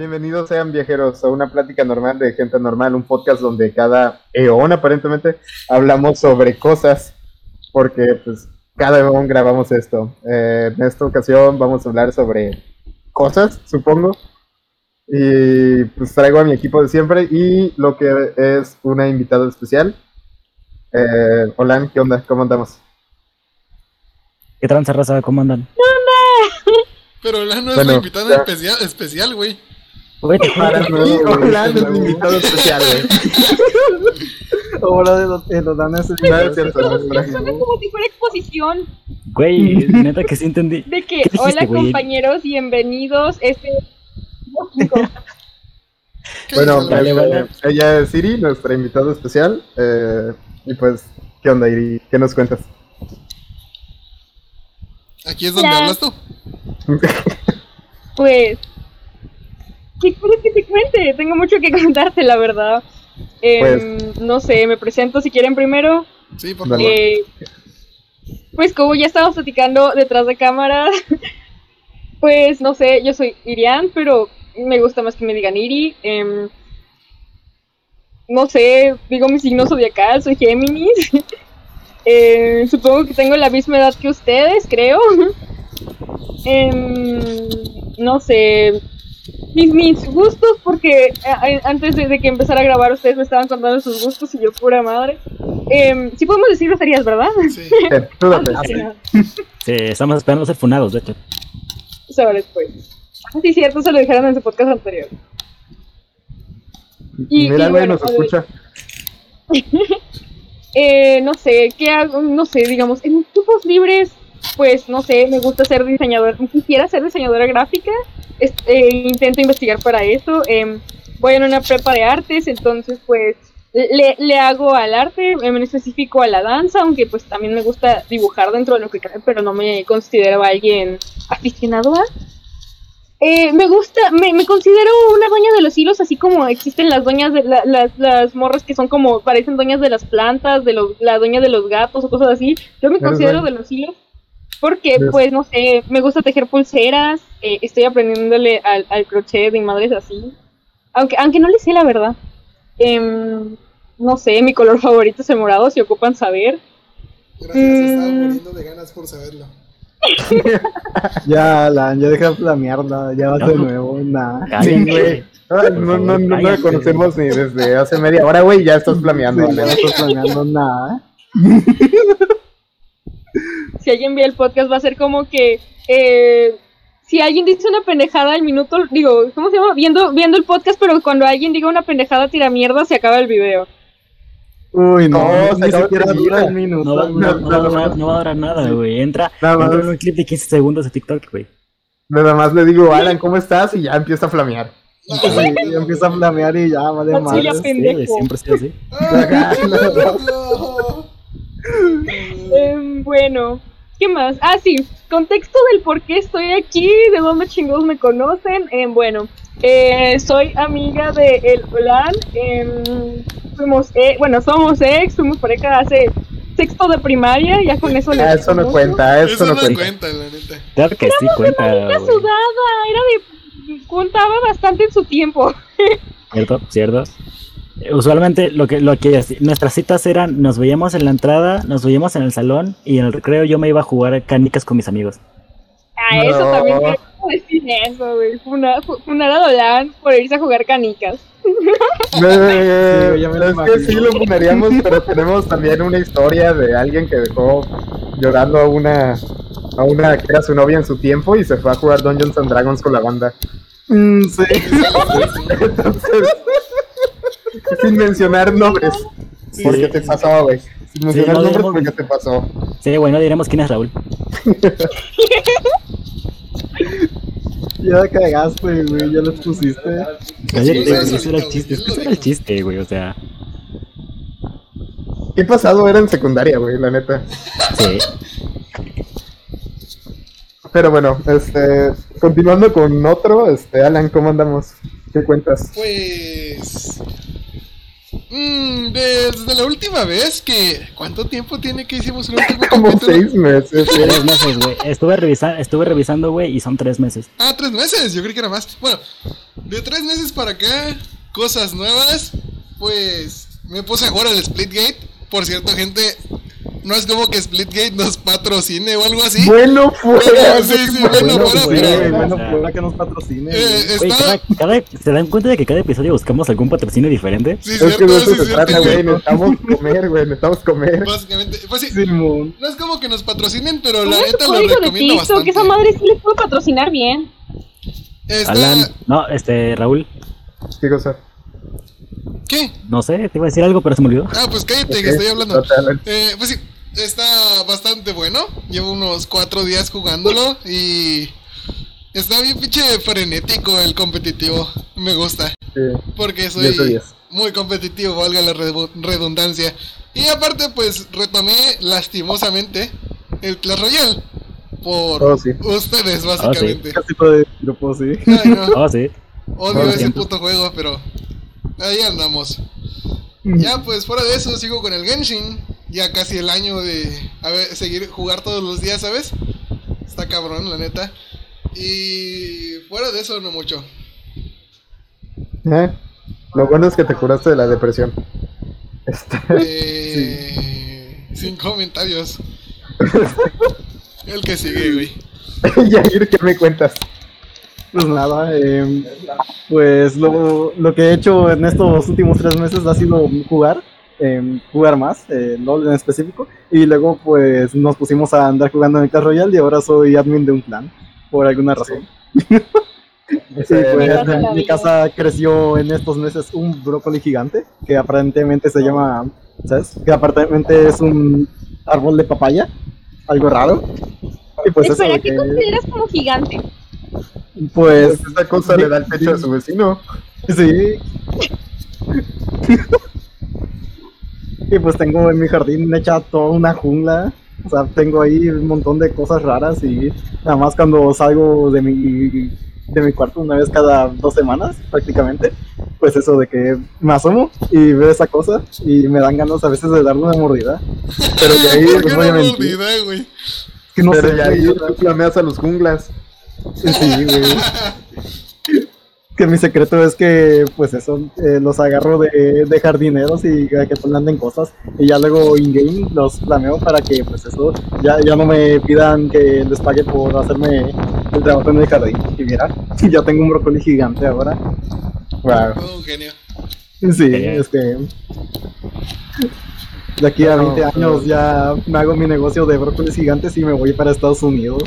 Bienvenidos sean viajeros a una plática normal de gente normal, un podcast donde cada eón aparentemente hablamos sobre cosas, porque pues cada eón grabamos esto. Eh, en esta ocasión vamos a hablar sobre cosas, supongo. Y pues traigo a mi equipo de siempre y lo que es una invitada especial. Eh, hola, ¿qué onda? ¿Cómo andamos? ¿Qué tranza raza? ¿Cómo andan? Pero Olan no es Bueno, la invitada ya. especial, especial, güey. Güey, te juro Para que- mí, hola, es mi invitado especial, güey. Ahora de los, de los danes No es cierto, no es. Suena como si fuera exposición Güey, neta que sí entendí. de que, ¿Qué dijiste, hola güey? compañeros, bienvenidos. Este. ¿Qué Bueno, Vale, eh, vale. ella es Siri, nuestra invitada especial. eh, y pues, ¿qué onda, Iri? ¿Qué nos cuentas? Aquí es donde Hola. hablas tú. Pues. ¿Qué quieres que te cuente? Tengo mucho que contarte, la verdad. Em, No sé, me presento si quieren primero. Sí, por favor. Eh, pues como ya estamos platicando detrás de cámara, pues no sé, yo soy Irian, pero me gusta más que me digan Iri. Em, no sé, digo mi signo zodiacal, soy Géminis. Eh, supongo que tengo la misma edad que ustedes, creo. Em, no sé, mis, mis gustos, porque a- a- antes de, de que empezara a grabar ustedes me estaban contando sus gustos y yo pura madre. Em, sí podemos decir groserías, ¿verdad? Sí. Eh, nada. Sí, estamos esperando ser funados, de hecho. Sobre después. Ah, sí, cierto, se lo dijeron en su podcast anterior. Y- Mira, y bueno, nos escucha. Eh, no sé, ¿qué hago? No sé, digamos, en tiempos libres, pues no sé, me gusta ser diseñador, quisiera ser diseñadora gráfica, eh, intento investigar para eso, em, voy en una prepa de artes, entonces pues le, le hago al arte, en específico a la danza, aunque pues también me gusta dibujar dentro de lo que cabe, pero no me considero alguien aficionado a. Eh, me gusta, me, me considero una dueña de los hilos, así como existen las dueñas de la- las, las morras que son como, parecen dueñas de las plantas, de los, la dueña de los gatos o cosas así. Yo me considero de los hilos porque, pues, no sé, me gusta tejer pulseras, eh, estoy aprendiéndole al, al crochet y madres así. Aunque, aunque no le sé la verdad. Em, no sé, mi color favorito es el morado, si ocupan saber. Gracias, estaba Mm. muriendo de ganas por saberlo. Ya, Alan, ya deja la mierda, ya vas de nuevo, nada. Sí, güey. No, no, no, no conocemos ni desde hace media hora, güey. Ya estás flameando. Sí, ya no estás planeando nada. si alguien ve el podcast va a ser como que eh, si alguien dice una pendejada al minuto, digo, ¿cómo se llama? Viendo, viendo el podcast, pero cuando alguien diga una pendejada tira mierda, se acaba el video. Uy, no, No, se ni siquiera dura el minuto. No, va- no, va a durar- más. no va a durar nada, güey. Entra, Nada más. entra en un clip de 15 segundos de TikTok, güey. Nada más le digo, Alan, ¿cómo estás? Y ya empieza a flamear. Sí, ya empieza a flamear y ya, vale Sí, madre. siempre sido así. ¡Ah, no! Em, bueno, ¿qué más? Ah, sí, contexto del por qué estoy aquí, de dónde chingados me conocen. Em, bueno, eh, soy amiga de El Olan. em, fuimos, eh, bueno, somos ex, fuimos pareja hace sexto de primaria, ya con eso Ah, eso no cuenta, eso, Eso no no cuenta. cuenta, la neta. Claro que sí cuenta, Era sudada, era de. contaba bastante en su tiempo. ¿Cierto? ¿Cierto? Usualmente lo que, lo que nuestras citas eran, nos veíamos en la entrada, nos veíamos en el salón y en el recreo yo me iba a jugar canicas con mis amigos. Ah, eso No. también quiero decir eso, güey. Funar funar a Dolan por irse a jugar canicas. Eh, Sí, ya me lo es que sí lo funaríamos, pero tenemos también una historia de alguien que dejó llorando a una a una que era su novia en su tiempo y se fue a jugar Dungeons and Dragons con la banda. Mm, sí. Entonces, sin mencionar nombres, Sí. porque te pasó, güey. Sin mencionar no nombres porque te pasó. Sí, güey, no diremos quién es Raúl. Ya cagaste, güey, ya los pusiste. Cállate, güey, era el chiste, es que ese era el chiste, güey, o sea. ¿Qué pasado era en secundaria, güey? La neta. Sí. Pero bueno, este, continuando con otro, este, Alan, ¿cómo andamos? ¿Qué cuentas? Pues. Mm, desde la última vez que. ¿Cuánto tiempo tiene que hicimos el último Como capítulo? seis meses. güey. Tres meses, güey. Estuve, revisa estuve revisando, güey, y son tres meses. Ah, tres meses, yo creí que era más. Bueno, de tres meses para acá, cosas nuevas. Pues me puse a jugar al Splitgate. Por cierto, gente, no es como que Splitgate nos patrocine o algo así. Bueno, fue. Pero, sí, sí, bueno, Bueno, bueno, pues, pero- güey, bueno, fuera que nos patrocine. Eh, cada, cada- ¿se dan cuenta de que cada episodio buscamos algún patrocinio diferente? Sí, Es que cierto, de sí, eso se cierto, trata, güey. güey. Necesitamos comer, güey. Necesitamos comer. Básicamente, pues sí, Simón. no es como que nos patrocinen, pero la neta lo código de recomiendo TikTok, bastante. esa madre sí le puede patrocinar bien. Está- Alan, no, este, Raúl, ¿Qué cosa? ¿Qué? no sé, te iba a decir algo, pero se me olvidó. Ah, pues cállate que estoy hablando. Eh, pues sí, está bastante bueno. Llevo unos cuatro días jugándolo y está bien pinche frenético el competitivo. Me gusta. Sí. Porque 10 de soy 10. muy competitivo, valga la redu- redundancia. Y aparte, pues retomé lastimosamente el Clash Royale. Por Oh, sí. ustedes, básicamente. Casi todo el grupo, sí. Ay, no, Oh, sí. odio ese tiempo. puto juego, pero ahí andamos. Ya, pues fuera de eso, sigo con el Genshin. Ya casi el año de a ver, seguir jugar todos los días, ¿sabes? Está cabrón, la neta. Y fuera de eso, no mucho. ¿Eh? Lo bueno es que te curaste de la depresión. Este, Eh, Sin comentarios. El que sigue, güey. Yair, ¿qué me cuentas? Pues nada, eh, pues lo, lo que he hecho en estos últimos tres meses ha sido jugar, eh, jugar más, eh, LOL en específico, y luego pues nos pusimos a andar jugando en el Clash Royale y ahora soy admin de un clan, por alguna razón. Ese- pues en mi casa creció en estos meses un brócoli gigante, que aparentemente se llama, ¿sabes? Que aparentemente es un árbol de papaya, algo raro. Y pues Espera, ¿qué que, consideras como gigante? Pues Pues esa cosa le da el techo a su vecino. Sí. y pues tengo en mi jardín hecha toda una jungla. O sea, tengo ahí un montón de cosas raras y nada más cuando salgo de mi, de mi cuarto una vez cada dos semanas prácticamente, pues eso de que me asomo y veo esa cosa y me dan ganas a veces de darle una mordida. Pero de ahí ¿Por qué no voy a no me mentir, olvidé, güey? que no Pero sé, Yair, güey, tú flameas a los junglas. Sí, güey. Que mi secreto es que, pues eso, eh, los agarro de, de jardineros y a que planten cosas. Y ya luego in-game los flameo para que, pues eso, ya, ya no me pidan que les pague por hacerme el trabajo en el jardín. Y mira, ya tengo un brócoli gigante ahora. Wow. Todo un genio. Sí, es que. De aquí a 20 No, años ya me hago mi negocio de brócolis gigantes y me voy para Estados Unidos.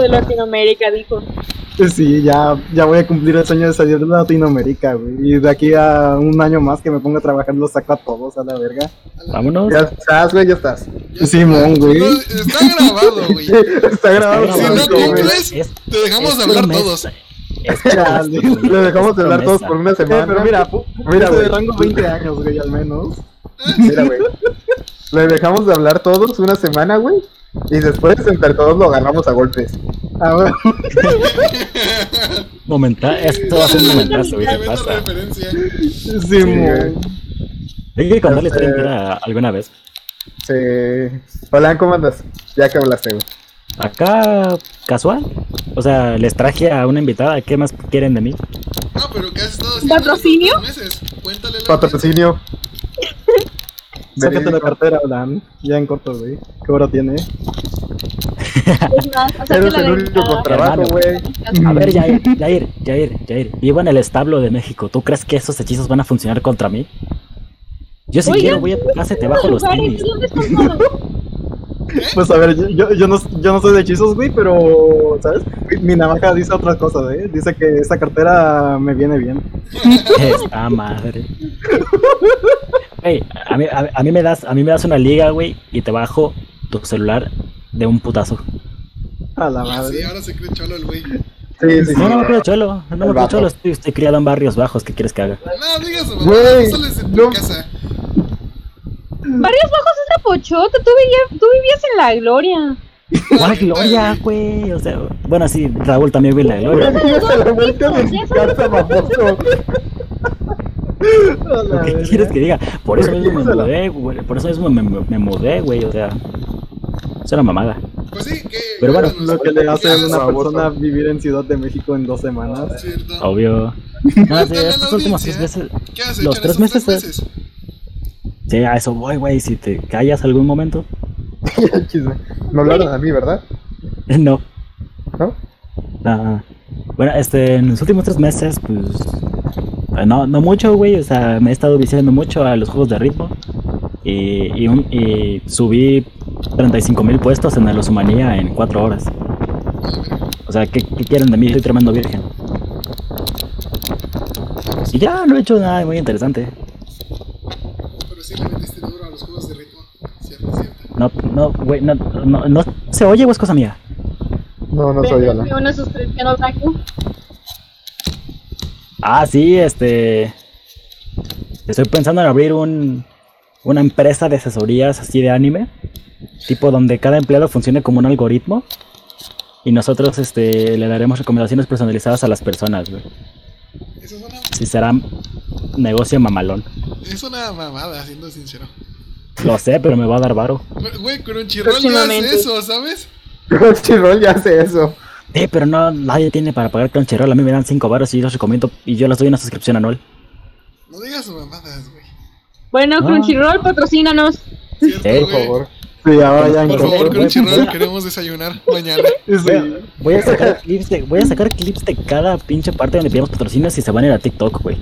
De Latinoamérica, dijo. Sí, ya, ya voy a cumplir el sueño de salir de Latinoamérica, güey. Y de aquí a un año más que me ponga a trabajar los saco a todos a la verga. Vámonos. Ya estás, güey, ya estás. Ya Simón, está. güey. No, Está grabado, güey. Está grabado. Si no cumples, Es- te dejamos de hablar promesa. todos. Es promesa, Le dejamos hablar todos por una Eh, semana. pero mira, Mira, de rango 20 años, güey, al menos. Mira, güey. Le dejamos de hablar todos una semana, güey. Y después entre todos lo agarramos a golpes. Ah, bueno. Momenta- esto va a ser un momentazo, güey. ¿qué Tremenda pasa? referencia. Sí, mo- Hay que contar la historia Este- entera alguna vez. Sí. Hola, ¿cómo andas? Ya que hablaste, güey. Acá, casual. O sea, les traje a una invitada. ¿Qué más quieren de mí? No, pero ¿qué has estado haciendo? ¿Patrocinio? meses? Cuéntale la Patrocinio. Sácate la cartera, Alan. Ya en corto, güey. ¿Qué hora tiene? Es más, hacerte Eres la el único con trabajo, güey. A ver, Jair, Jair, Jair, Jair. Vivo en el establo de México. ¿Tú crees que esos hechizos van a funcionar contra mí? Yo si Oigan, quiero voy a tu casa y te bajo los tenis. ¿Dónde están todos? Pues a ver, yo, yo, yo no, yo no soy de hechizos, güey, pero, ¿sabes? Mi, navaja dice otras cosas, ¿eh? Dice que esa cartera me viene bien. Esta madre. Güey, a mí, a, a mí me das, a mí me das una liga, güey, y te bajo tu celular de un putazo. A la Ah, sí, madre. ahora se cree cholo el güey. Sí, sí, sí. No, no me creo cholo, no me creo cholo, estoy, estoy criado en barrios bajos, ¿qué quieres que haga? No, digas no sales de tu no. casa. Barrios Bajos pochota, tú vivías, tú vivías en la gloria. ¿Cuál gloria, güey? O sea, bueno, sí, Raúl también vive en la gloria. Se la vuelta de mi casa, baboso. A la ¿Qué quieres que diga? Por eso mismo me mudé, güey. Por eso mismo me, mudé, güey. O sea, es una mamada. Pues sí, que. Pero bueno, Lo que le hace a una persona vivir en Ciudad de México en dos semanas. Cierto. Obvio. No, sí, estos últimos tres meses. ¿Qué has Los hecho en tres tres meses? Sí, a eso voy, güey. Si te callas algún momento. No hablaron a mí, ¿verdad? No. ¿No? Ah, bueno, este, en los últimos tres meses, pues. eh, No, no mucho, güey. O sea, me he estado viciando mucho a los juegos de ritmo. Y, y, un- y subí 35 mil puestos en el Osumanía en cuatro horas. O sea, ¿qué, qué quieren de mí? Soy tremendo virgen. Y ya no he hecho nada muy interesante. Pero sí le metiste duro a los juegos de ritmo. Cierto, cierto. No, no, güey, no, no, no se oye o es cosa mía. No, no. Una suscripción al Taku. Ah, sí, este. Estoy pensando en abrir un, una empresa de asesorías así de anime. Tipo donde cada empleado funcione como un algoritmo. Y nosotros este, le daremos recomendaciones personalizadas a las personas, güey. Eso es una, Si será negocio mamalón. es una mamada, siendo sincero. Lo sé, pero me va a dar varo. Güey, Crunchyroll ya hace eso, ¿sabes? Crunchyroll ya hace eso. Eh, pero no, nadie tiene para pagar Crunchyroll. A mí me dan 5 baros y yo los recomiendo. Y yo les doy una suscripción anual. No digas mamadas, güey. Bueno, No. Crunchyroll, patrocínanos. Cierto, Eh, Por favor. Sí, ahora ya Por favor, Crunchyroll, queremos desayunar mañana. Voy a, Sí. voy a sacar clips de, voy a sacar clips de cada pinche parte donde pidamos patrocinios y se van a ir a TikTok, güey.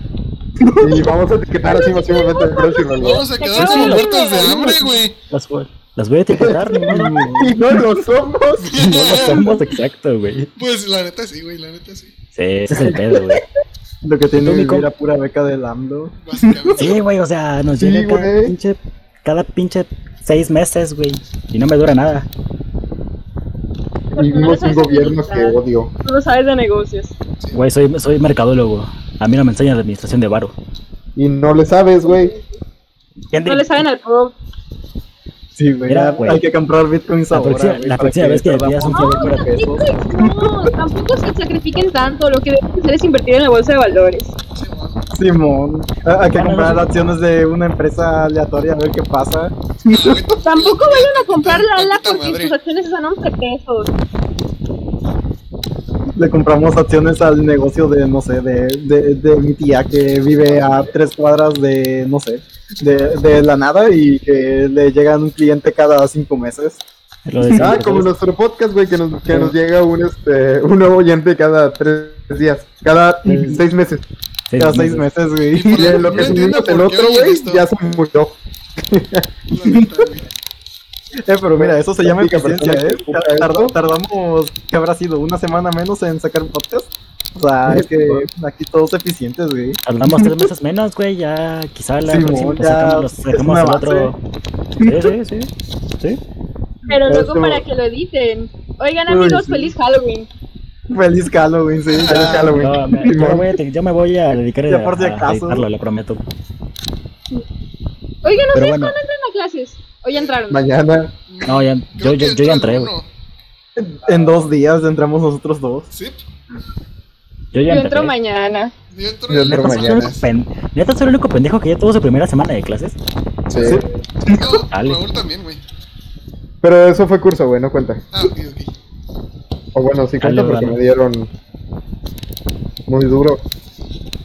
Y vamos a etiquetar así masivamente a Crunchyroll. ¿no? Vamos a quedar como muertos de hambre, güey. Las, voy- las voy a etiquetar, modo. Y no lo somos. No lo somos exacto, güey. Pues la neta sí, güey, la neta sí. Sí, ese es el pedo, güey. Lo que tiene vivir a pura beca del AMLO. Básicamente. Sí, güey, o sea, nos Sí, llega cada pinche, cada pinche seis meses, güey. Y no me dura nada. Vivimos un gobierno que odio. Tú no sabes de negocios. Güey, soy, soy mercadólogo. A mí no me enseñan de administración de varo. Y no le sabes, güey. ¿Quién No le saben al pro. Sí, güey. Mira, ya güey. Hay que comprar bitcoins La ahora. próxima- güey, la próxima vez que pidas un No, favor para pesos. no, tampoco se sacrifiquen tanto. Lo que deben hacer es invertir en la bolsa de valores. Simón. Hay que comprar acciones de una empresa aleatoria a ver qué pasa. Tampoco vayan a comprar la ala porque sus acciones están a 11 pesos. Le compramos acciones al negocio de, no sé, de, de, de mi tía que vive a tres cuadras de, no sé, de, de la nada y que le llegan un cliente cada cinco meses. Ah, como nuestro podcast, güey, que nos, que nos llega un, este, un nuevo oyente cada tres días. Cada seis meses. Seis Cada seis meses. güey. Y lo no que entiendo subimos el otro, güey, ya se murió. Eh, pero mira, eso se llama eficiencia, ¿eh? que Tardó- tardamos, ¿qué habrá sido? ¿Una semana menos en sacar podcast? O sea, es que aquí todos eficientes, güey. Hablamos tres meses menos, güey. Ya quizá la Simón, próxima ya sacamos, sacamos el otro. Sí, sí, sí. Sí. Pero luego como- para que lo editen. Oigan, Uy, amigos, sí. feliz Halloween. Feliz Halloween, sí. Feliz Halloween. No, me- yo, me voy a, yo me voy a dedicar Ya a, por si a acaso. editarlo, lo prometo. Oigan, ¿ustedes bueno. cuándo entran a clases? ¿O ya entraron? Mañana. No, ya- yo- yo- yo ya entré, uno. En dos días entramos nosotros dos. Sí, Yo ya entro entré. mañana. yo entro Yo entro mañana. Neta, soy el único pendejo que ya tuvo su primera semana de clases. Sí. No, Dale. Raúl también, güey. Pero eso fue curso, güey, no cuenta. Ah, ok, ok. O bueno, sí Dale, cuenta porque me dieron muy duro.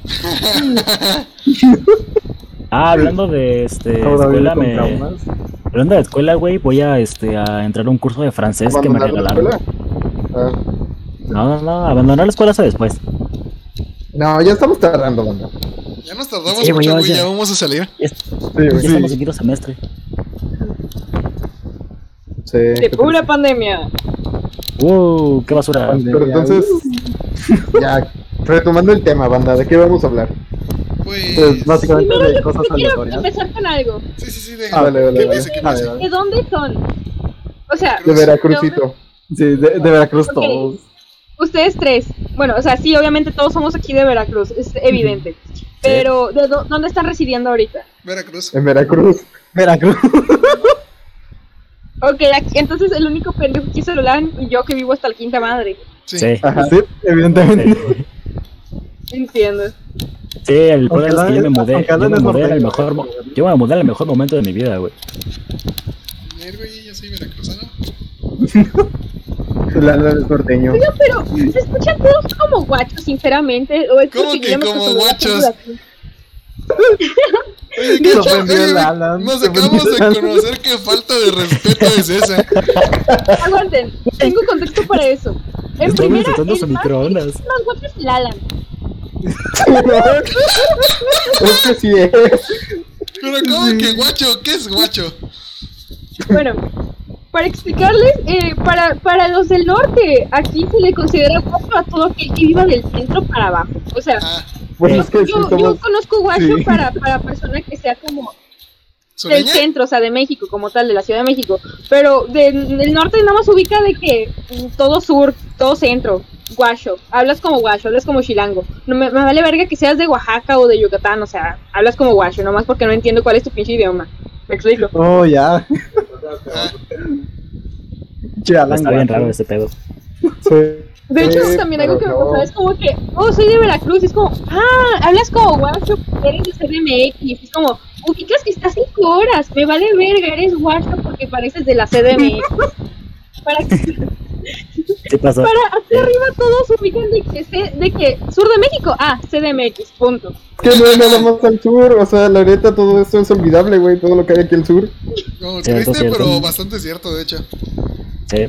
Ah, hablando de este escuela, me... hablando de escuela, güey, voy a este a entrar a un curso de francés que me ¿Abandonar la regalaron. escuela? Ah. No, no, no, abandonar la escuela hasta después. No, ya estamos tardando, banda. Ya nos tardamos Sí, mucho, ya- güey. ya. Ya vamos a salir. Ya, Sí, ya güey. estamos en quinto semestre. Sí. De pura pandemia. Uh, qué basura. Pero entonces, ya, retomando el tema, banda, ¿de qué vamos a hablar? Pues. Pues básicamente Primero de yo cosas quiero aleatorias. empezar con algo. Sí, sí, sí, Ah, déjame. dale, dale, ¿Qué dale. piensa? ¿Qué A ver, piensa? a ver. ¿De dónde son? O sea, De Veracruzito. Sí, de, de Veracruz todos. ustedes tres. Bueno, o sea, sí, obviamente todos somos aquí de Veracruz, es evidente. Pero, ¿de dó- dónde están residiendo ahorita? Veracruz. En Veracruz. Veracruz. Ok, aquí, entonces el único pendejo aquí es Solán y yo que vivo hasta la quinta madre. Sí. Sí. Ajá. Sí, evidentemente. sí. Entiendo. Sí, el problema es que yo me mudé, yo me mudé norteño, mejor, yo me mudé el mejor momento de mi vida, güey. Güey, yo soy veracruzano. El Alan es norteño. Oiga, pero se escuchan todos como guachos, sinceramente. O es ¿Cómo que como guachos? Oye, Se Gacho, ofendió oye, nos acabamos de conocer qué falta de respeto es esa. Aguanten, tengo contexto para eso. En Estamos primera, el su más, microondas. el más guacho es el Alan. Es que sí es. Pero ¿cómo que guacho? ¿Qué es guacho? Bueno, para explicarles, eh, para, para los del norte, aquí se le considera guacho a todo aquel que viva del centro para abajo. O sea, Ah, Bueno, es que sí yo, conozco guacho sí. para, para persona que sea como del centro, o sea, de México, como tal, de la Ciudad de México. Pero de- del norte nada más ubica de que todo sur, todo centro, guacho. Hablas como guacho, hablas como chilango. No me, me vale verga que seas de Oaxaca o de Yucatán, o sea, hablas como guacho, nomás porque no entiendo cuál es tu pinche idioma. ¿Me explico? Oh, ya. Ah, Che, Alan, Está bien raro ese pedo. Sí. De hecho, Sí, también algo que me pero no. es como que, oh, soy de Veracruz, y es como, ah, hablas como guacho, eres de CDMX, es como, ubicas que estás cinco horas, me vale verga, eres guacho porque pareces de la CDMX. para, ¿Qué pasó? para aquí arriba todos ubican de que, C- de que sur de México, ah, CDMX, punto. Que no es nada más al sur. O sea, la neta, todo esto es olvidable, güey. Todo lo que hay aquí al sur. Cierto, triste, cierto. pero bastante cierto, de hecho. Sí.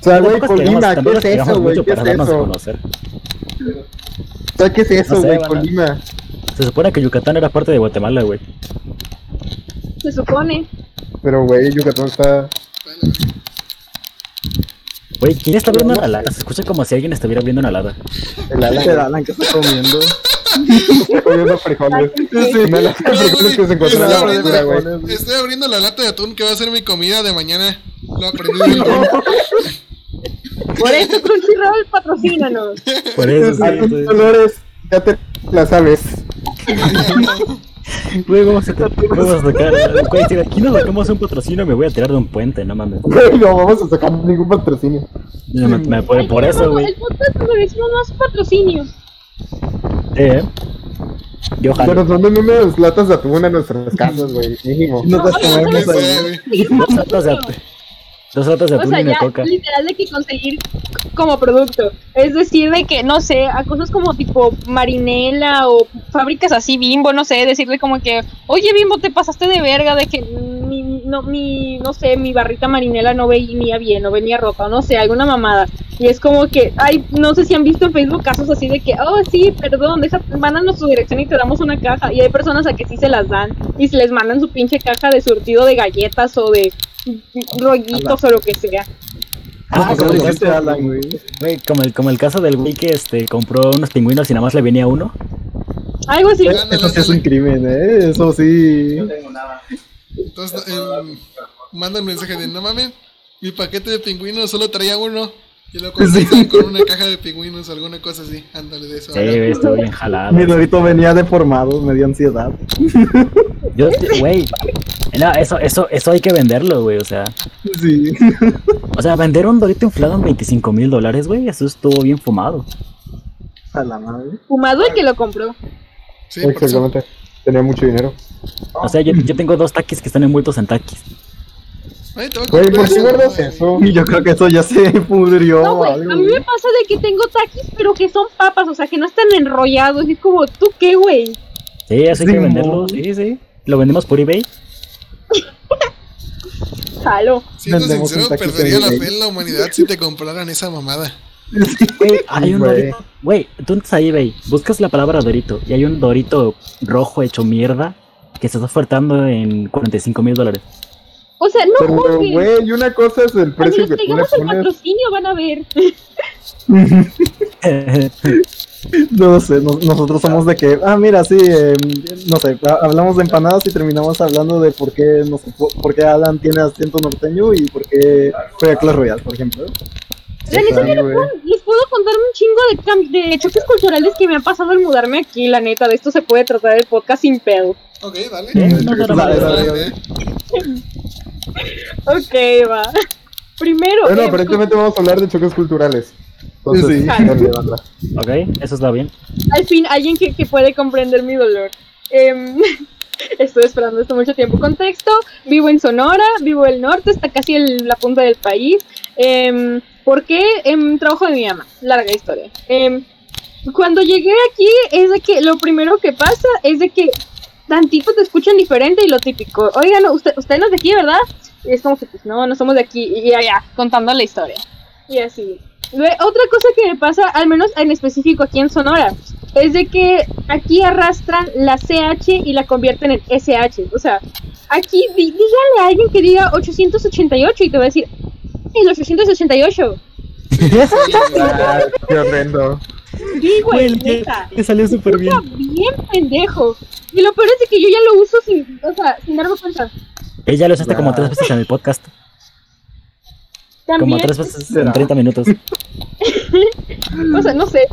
O sea, güey, Colima, ¿qué es eso, güey? ¿Qué es eso? O sea, ¿qué es eso, No güey? Colima. Se supone que Yucatán era parte de Guatemala, güey. Se supone. Pero, güey, Yucatán está. Güey, ¿quién está viendo una lada? Se escucha como si alguien estuviera viendo una lada. El Alan. Alan, ¿qué está comiendo? Está comiendo frijoles. Una lata de frijoles que se encontró en estoy la abriendo, basura, güey. estoy abriendo la lata de atún que va a ser mi comida de mañana. Lo aprendí. Por eso Crunchyroll patrocínanos. Por eso, sí, Atún sí. Dolores, ya te la sabes. Güey, vamos a, vamos a sacar. Güey, si de aquí nos sacamos un patrocinio, me voy a tirar de un puente, no mames. Güey, no vamos a sacar ningún patrocinio. Me, me- por, por eso, güey. El podcast donde decimos más patrocinio. Sí, ¿eh? Yo jalo. nos manden unas latas de atún a nuestras casas, güey. Mínimo. Nos las comemos ahí. latas de atún. Dos latas de O sea, y una ya coca. literal de que conseguir como producto. Es decir, de que, no sé, a cosas como tipo Marinela o fábricas así, Bimbo, no sé, decirle como que, oye Bimbo, te pasaste de verga, de que no, mi, no sé, mi barrita Marinela no venía bien, no venía rota, o no sé, alguna mamada. Y es como que, ay, no sé si han visto en Facebook casos así de que, oh, sí, perdón, deja, mándanos tu dirección y te damos una caja. Y hay personas a que sí se las dan y se les mandan su pinche caja de surtido de galletas o de rollitos o lo que sea. Ah, Como el, dijiste, caso, Alan, güey. güey, como, el, como el caso del güey que este, compró unos pingüinos y nada más le venía uno. Algo así. Eso sí es un crimen, ¿eh? Eso sí. Entonces, eh, manda un mensaje de no mames, mi paquete de pingüinos solo traía uno. Y lo contestan con una caja de pingüinos alguna cosa así. Ándale de eso. Sí, estuvo bien jalado. Mi dorito venía deformado, me dio ansiedad. Yo, güey, no, eso, eso, eso hay que venderlo, güey, o sea. Sí. O sea, vender un dorito inflado en 25 mil dólares, güey, eso estuvo bien fumado. A la madre. Fumado el que lo compró. Sí, por eso. Tenía mucho dinero. O sea, yo, yo tengo dos taquis que están envueltos en taquis. Güey, ¿por qué guardas eso? Y yo creo que eso ya se pudrió. No, güey, algo, a mí me pasa de que tengo taquis, pero que son papas, o sea, que no están enrollados. Y es como, ¿tú qué, güey? Sí, eso hay que Sí, venderlo, sí, sí. Lo vendemos por eBay. Jalo. Siendo Vendemos sincero, perdería la fe en la humanidad si te compraran esa mamada. Güey, hay un güey. Güey, tú entras a eBay, buscas la palabra dorito y hay un dorito rojo hecho mierda que se está ofertando en 45 mil dólares. O sea, no Pero, güey, y una cosa es el precio que tú le traigamos el pones. patrocinio van a ver. No sé, nos- nosotros somos de que, ah, mira, sí, eh, no sé, ha- hablamos de empanadas y terminamos hablando de por qué, no sé, por, por qué Alan tiene acento norteño y por qué juega Clash Royale, por ejemplo. La neta, Sí, yo les puedo, les puedo contar un chingo de, cam- de choques culturales que me han pasado al mudarme aquí, la neta. De esto se puede tratar el podcast sin pedo. Ok, dale. Eh, no será Dale, malo. dale, Dale, Ok, va. Primero, Bueno, eh, aparentemente vamos a hablar de choques culturales. Entonces, Sí. banda. Ok, eso está bien. Al fin, alguien que, que puede comprender mi dolor. Em, estoy esperando esto mucho tiempo. Contexto, vivo en Sonora, vivo el norte, está casi en la punta del país. Em, ¿Por qué? Em, trabajo de mi mamá, larga historia. Em, cuando llegué aquí es de que lo primero que pasa es de que tantito te escuchan diferente y lo típico. Oigan, usted, usted no es de aquí, ¿verdad? Y es como que, pues no, no somos de aquí. Y ya, ya, contando la historia. Y así. Otra cosa que me pasa, al menos en específico aquí en Sonora, es de que aquí arrastran la CH y la convierten en SH. O sea, aquí dígale a alguien que diga 888 y te va a decir, el 888. Ah, qué horrendo. Sí, güey, neta. le salió súper bien. Está bien pendejo. Y lo peor es de que yo ya lo uso sin, o sea, sin darme cuenta. Ella lo usaste como tres veces en el podcast. Como También, tres veces en ¿Será? 30 minutos. o sea, no sé.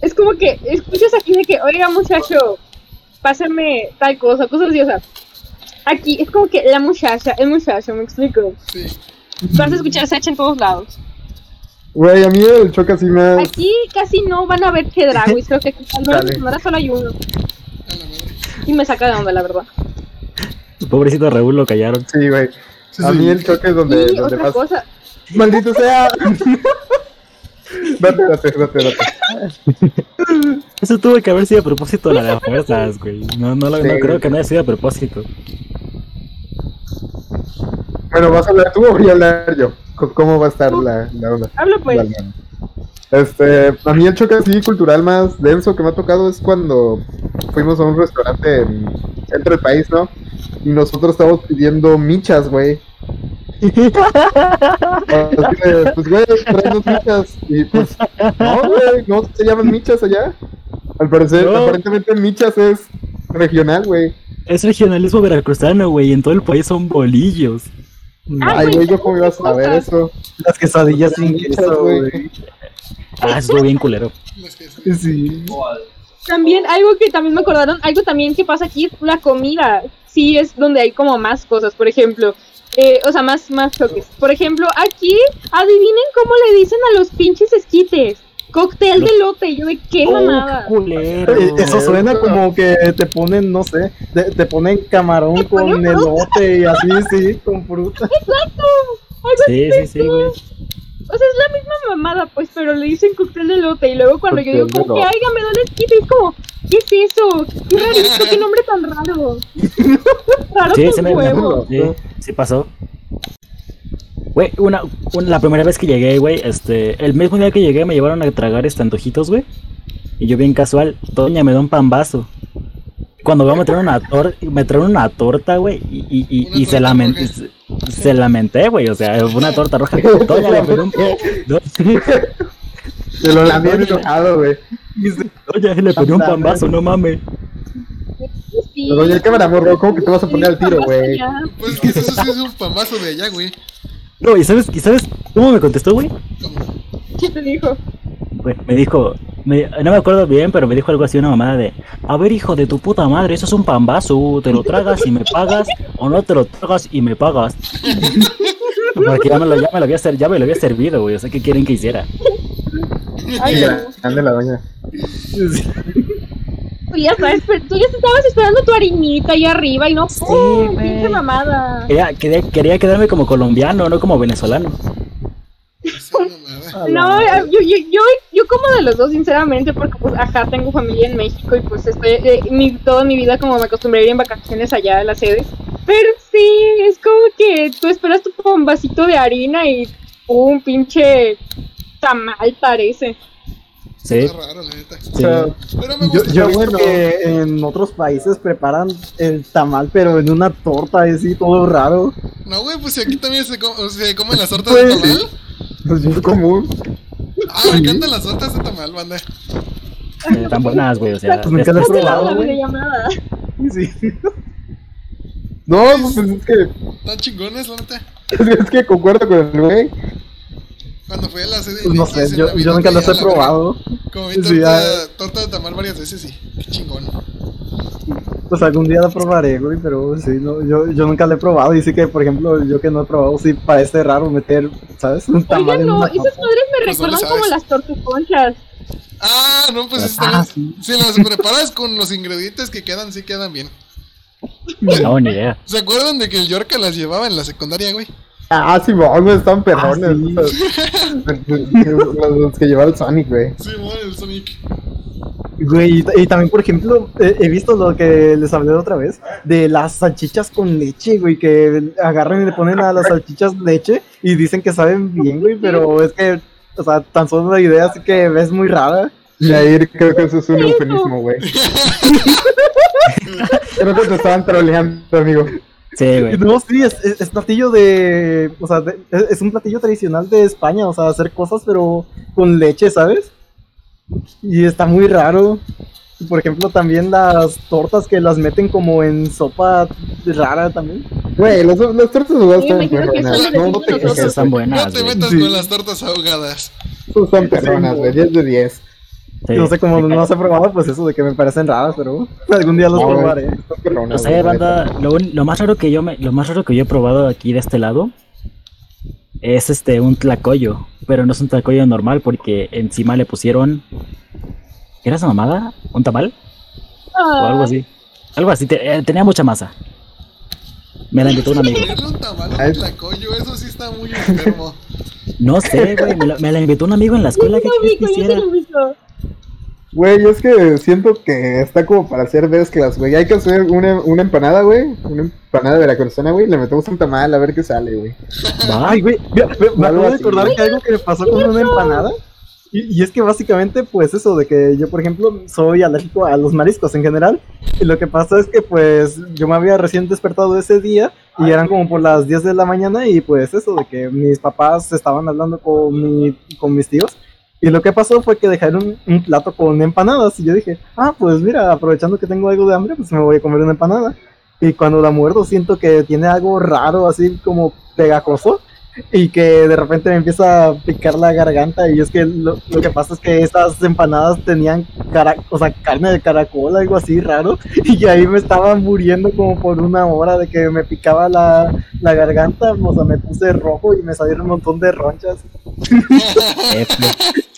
Es como que escuchas aquí de que, oiga muchacho, pásame tal cosa, cosas así, o sea. Aquí es como que la muchacha, el muchacho, me explico. Sí. Vas a escuchar Sacha en todos lados. Güey, a mí el choque así me... Aquí casi no van a ver Chedraguis, creo que al menos solo hay uno. Y me saca de onda, la verdad. Pobrecito Raúl lo callaron. Sí, güey. A mí el choque es donde, y donde otra más... cosa, ¡Maldito sea! date, date, date, date. Eso tuvo que haber sido a propósito de las fuerzas, güey. No, no, lo- no creo que no haya sido a propósito. Bueno, ¿vas a hablar tú o voy a hablar yo? ¿Cómo va a estar la, la onda? hablo pues. Dale. Este, a mí el choque así cultural más denso que me ha tocado es cuando fuimos a un restaurante en centro del país, ¿no? Y nosotros estábamos pidiendo michas, güey. Pues, güey, traemos michas. Y pues, no, güey, no se llaman michas allá. Al parecer, No. aparentemente michas es regional, güey. Es regionalismo veracruzano, güey. En todo el país son bolillos. Ay, güey, ¿yo cómo iba a saber eso? Las quesadillas sin Michas, queso, güey. Ah, estuvo bien culero. Sí. También algo que también me acordaron, algo también que pasa aquí es la comida. Sí es donde hay como más cosas, por ejemplo. eh, o sea, más, más choques. Por ejemplo, aquí, adivinen cómo le dicen a los pinches esquites. Cóctel de lote. Yo de qué Oh, mamada. qué culero. Eh, Eso suena como que te ponen, no sé, te, te ponen camarón Te ponen con elote y así, sí, con fruta. Algo Sí, sí, sí, güey. O sea, es la misma mamada, pues, pero le dicen cóctel de lote. Y luego cuando yo digo, como que, aiga, me da el esquite, es como, ¿qué es eso? Qué rarito, qué nombre tan raro. raro Sí, sí, me, me- huevo. sí, sí pasó. Güey, una, una- la primera vez que llegué, güey, este, el mismo día que llegué me llevaron a tragar este antojitos, güey. Y yo bien casual, doña me da un pambazo. Cuando veo me traen una torta, me traen una torta, güey, y, y, y, y se roja. Se, lamenté, güey, o sea, una torta roja. Doña le pedí un, Se lo lamí enojado, güey. doña le pedí un pambazo, no mames. Sí. Pero oye, cámara, morro, ¿cómo que te vas a poner al tiro, güey? Pues es que eso sí es un pamazo de allá, güey. No, ¿y sabes, y sabes cómo me contestó, güey? ¿Qué te dijo? Me dijo, me- no me acuerdo bien, pero me dijo algo así, una mamada de, a ver hijo de tu puta madre, eso es un pambazo, te lo tragas y me pagas, o no te lo tragas y me pagas. Porque ya me lo, ya me lo había, ser- ya me lo había servido, güey, o sea, ¿qué quieren que hiciera? Ay, no. Ande la doña. Tú ya, sabes, pero tú ya estabas esperando tu harinita ahí arriba y no, Sí, ¡pum! güey. Pinche mamada. Quería, quería, quería quedarme como colombiano, no como venezolano. No, yo, yo, yo, yo como de los dos, sinceramente, porque pues, ajá, tengo familia en México y pues estoy, eh, mi, toda mi vida como me acostumbré a ir en vacaciones allá a las sedes. Pero sí, es como que tú esperas tu bombacito de harina y un pinche tamal parece. Sí, Está raro, la neta. O sí. sea, Pero me Yo, gusta. yo bueno. que en otros países preparan el tamal, pero en una torta así, todo raro. No, güey, pues si aquí también se, se comen las tortas Pues, de tamal. es muy común. Ah, me encantan las tortas de tamal, banda. Eh, tan buenas, güey, o sea, Pues nunca las he es- probado, güey. Sí. No, pues es que, Están chingones, la neta. es que concuerdo con el güey. Cuando fui a la sede. Pues no sé, yo, yo nunca a he la probado. Comí Sí, torta, torta de tamal varias veces, sí. Qué chingón. Pues algún día lo probaré, güey, pero sí, no, yo, yo nunca lo he probado. Y sí que, por ejemplo, yo que no he probado, sí parece raro meter, ¿sabes? Un tamal Oigan, en no, una esas madres me pues no recuerdan como las tortuconchas. Ah, no, pues Ah, sí. Si las preparas con los ingredientes que quedan, sí quedan bien. No, ni idea. ¿Se acuerdan de que el Yorka las llevaba en la secundaria, güey? Ah, sí, güey, están perrones. Ah, sí. los, los que lleva el Sonic, güey. Sí, bueno, el Sonic. Güey, y, y también, por ejemplo, eh, he visto lo que les hablé otra vez, de las salchichas con leche, güey, que agarran y le ponen a las salchichas leche y dicen que saben bien, güey, pero es que, o sea, tan solo la idea así que es muy rara. Y ahí creo que eso es un eufemismo, güey. Creo que te estaban troleando, amigo. Sí, güey. No, sí, es, es, es platillo de, o sea, de- es, es un platillo tradicional de España, o sea, hacer cosas pero con leche, ¿sabes? Y está muy raro. Por ejemplo, también las tortas que las meten como en sopa rara también. Güey, los tortas ahogadas Sí, están son No, no te. Están buenas, no te metas Sí. con las tortas ahogadas. Son perronas, güey. 10 de 10. Sí. No sé cómo no las he probado, pues eso de que me parecen raras, pero algún día No, güey, probaré. No sé, banda, lo, lo más raro que yo me, lo más raro que yo he probado aquí de este lado es este un tlacoyo, pero no es un tlacoyo normal porque encima le pusieron ¿qué era esa mamada? ¿Un tamal? O algo así. Algo así, te- eh, tenía mucha masa. Me la invitó un amigo. Un tamal un tlacoyo, eso sí está muy enfermo. No sé, güey, me la, me la invitó un amigo en la escuela, ¿qué Yo quieres que ubico. Güey, es que siento que está como para hacer mezclas, güey. Hay que hacer una, una empanada, güey. Una empanada veracruzana, güey. Le metemos un tamal a ver qué sale, güey. Ay, güey, me, me Algo acabo de acordar que algo que me pasó con una empanada. Y, y es que básicamente, pues eso, de que yo, por ejemplo, soy alérgico a los mariscos en general. Y lo que pasa es que, pues, yo me había recién despertado ese día y eran como por las 10 de la mañana. Y pues eso, de que mis papás estaban hablando con, mi, con mis tíos. Y lo que pasó fue que dejaron un plato con empanadas. Y yo dije, ah, pues mira, aprovechando que tengo algo de hambre, pues me voy a comer una empanada. Y cuando la muerdo siento que tiene algo raro, así como pegajoso. Y que de repente me empieza a picar la garganta. Y es que lo, lo que pasa es que estas empanadas tenían cara, o sea, carne de caracol, algo así raro. Y ahí me estaba muriendo como por una hora de que me picaba la, la garganta. O sea, me puse rojo y me salieron un montón de ronchas.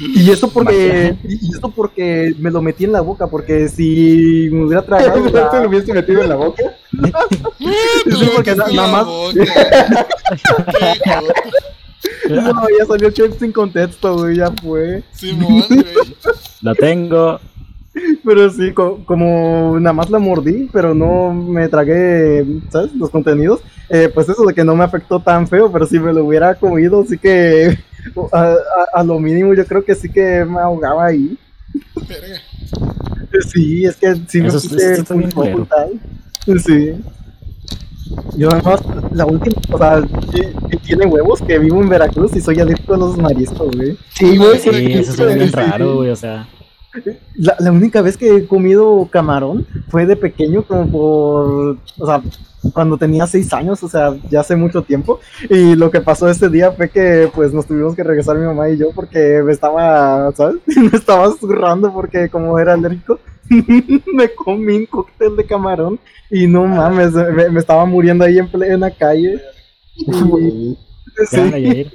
Y esto porque, y esto porque me lo metí en la boca, porque si me hubiera tragado ¿No te lo la- hubiese metido en la boca? Sí, lo porque nada la más-. No, ya salió Chef sin contexto, güey, ya fue. Simón, güey. Lo tengo. Pero sí, co- como nada más la mordí, pero no me tragué, ¿sabes? Los contenidos. Eh, pues eso de que no me afectó tan feo, pero si me lo hubiera comido, sí que a, a- a lo mínimo yo creo que sí que me ahogaba ahí. Verga. Sí, es que sí me bien muy tal. Sí. Yo además, la última, o sea, que- tiene huevos que vivo en Veracruz y soy adicto a los mariscos, güey. Sí, güey. Sí, eso es bien Sí. raro, güey, o sea. La, la única vez que he comido camarón fue de pequeño, como por, o sea, cuando tenía seis años, o sea, ya hace mucho tiempo. Y lo que pasó ese día fue que, pues, nos tuvimos que regresar mi mamá y yo porque me estaba, ¿sabes? Me estaba zurrando porque como era alérgico, me comí un cóctel de camarón y no mames, me, me estaba muriendo ahí en plena calle. Güey. Sí.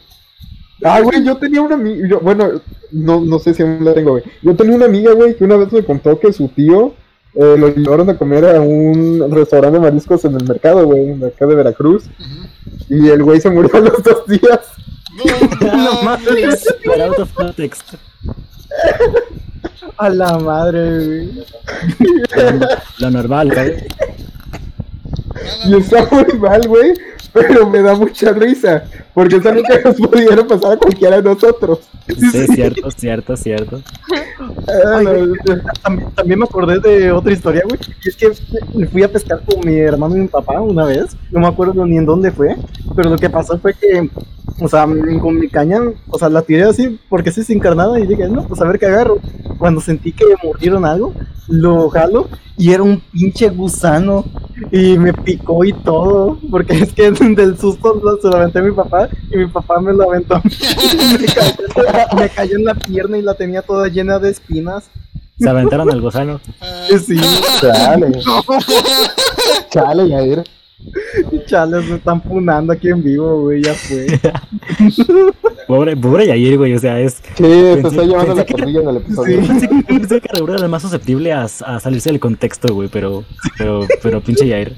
Ah, güey, yo tenía una amiga, yo- bueno, no, no sé si aún la tengo, güey. Yo tenía una amiga, güey, que una vez me contó que su tío eh, lo llevaron a comer a un restaurante de mariscos en el mercado, güey, en el mercado de Veracruz. Y el güey se murió a los dos días. No, mames. Pero out of context. A la madre, güey. Lo, lo normal, güey. Y está muy mal, güey, pero me da mucha risa. Porque eso nunca nos pudiera pasar a cualquiera de nosotros. Sí, cierto, cierto, cierto. Ah, Ay, la- güey, también, también me acordé de otra historia, güey. Y es que me fui a pescar con mi hermano y mi papá una vez. No me acuerdo ni en dónde fue. Pero lo que pasó fue que, o sea, con mi caña, o sea, la tiré así porque sí, sin carnada. Y dije, no, pues a ver qué agarro. Cuando sentí que me mordieron algo, lo jalo y era un pinche gusano. Y me picó y todo. Porque es que del susto lo- se lo aventé a mi papá y mi papá me lo aventó. me, cayó, me cayó en la pierna y la tenía toda llena de espinas. Se aventaron al gusano. Sí, Chale. Chale, Yair. Chales, me están punando aquí en vivo, güey, ya fue. Pobre, pobre Yair, güey, o sea, es... Sí, se Pensé- está llevando la pensé corrilla en el episodio. Pensé que, pensé que Raúl era el más susceptible a, a salirse del contexto, güey, pero, pero, pero pinche Yair.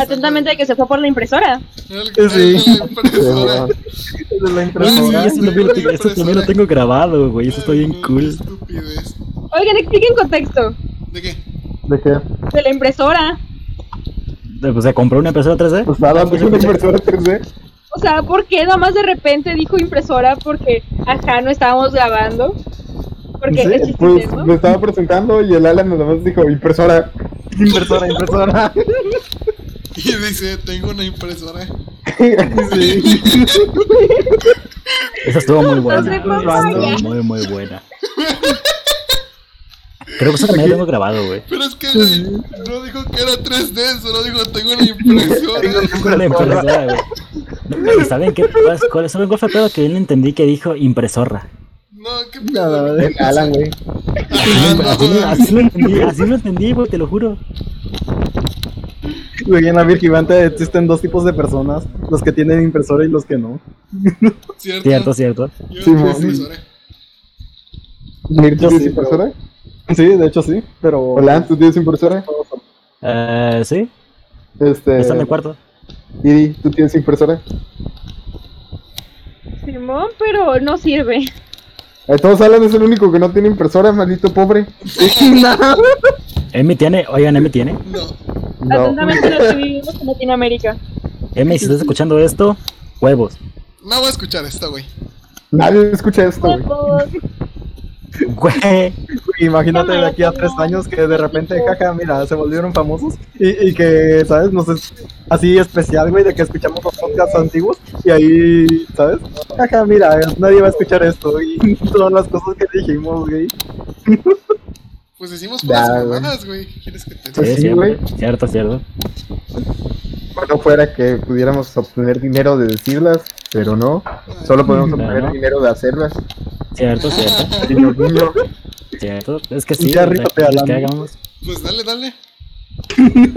Atentamente que se fue por la impresora. El, Sí. la impresora. Sí, eso, también lo tengo- eso también lo tengo grabado, güey, eso está bien cool. estupidez. Oigan, expliquen contexto ¿De qué? ¿De qué? de la impresora. O sea, compró una impresora 3D. Pues nada, pues una impresora 3D. O sea, ¿por qué nada más de repente dijo impresora? Porque ajá, no estábamos grabando. Porque Sí, es Pues me estaba presentando y el Alan nada más dijo impresora. Impresora, impresora. Y dice, tengo una impresora. Sí. Esa estuvo muy buena. Estuvo muy, muy buena. Creo que eso también lo tengo grabado, güey. Pero es que no dijo que era 3D, solo dijo, tengo impresora. La impresora, güey. No, ¿y ¿Saben qué? ¿Cuál, cuál, ¿Saben cuál fue el pedo? Que yo no entendí que dijo impresora. No, qué Nada, pedo. Alan, güey. Así, no, así lo entendí, así lo entendí, güey, te lo juro. Güey, en la Virgivante existen dos tipos de personas: los que tienen impresora y los que no. Cierto. Cierto, cierto. Yo Sí, impresora. Mir, ¿Tú Yo tienes sí, impresora? Sí, de hecho sí, pero. Hola, ¿tú tienes impresora? Eh, sí, Este. está en el cuarto. Iri, ¿tú tienes impresora? Simón, pero no sirve. Eh, todos Alan es el único que no tiene impresora, maldito pobre. Emi tiene, oigan, Emi tiene. No. No. Atentamente los que vivimos en Latinoamérica. Emi, si estás escuchando esto, huevos. No voy a escuchar esto, güey. Nadie escucha esto, güey. Güey. Imagínate de aquí a tres años que de repente, jaja, mira, se volvieron famosos y, y que, ¿sabes? No sé, así especial, güey, de que escuchamos los podcasts antiguos y ahí, ¿sabes? Jaja, mira, nadie va a escuchar esto y todas las cosas que dijimos, güey. Pues decimos güey. mamadas, güey. ¿Qué quieres que te Sí, güey. cierto, cierto. No fuera que pudiéramos obtener dinero de decirlas, pero no. Solo podemos Claro. obtener dinero de hacerlas. Cierto, cierto, cierto. Es que sí, Ya, o sea, rífate, ¿qué Alan. que hagamos? Pues dale, dale.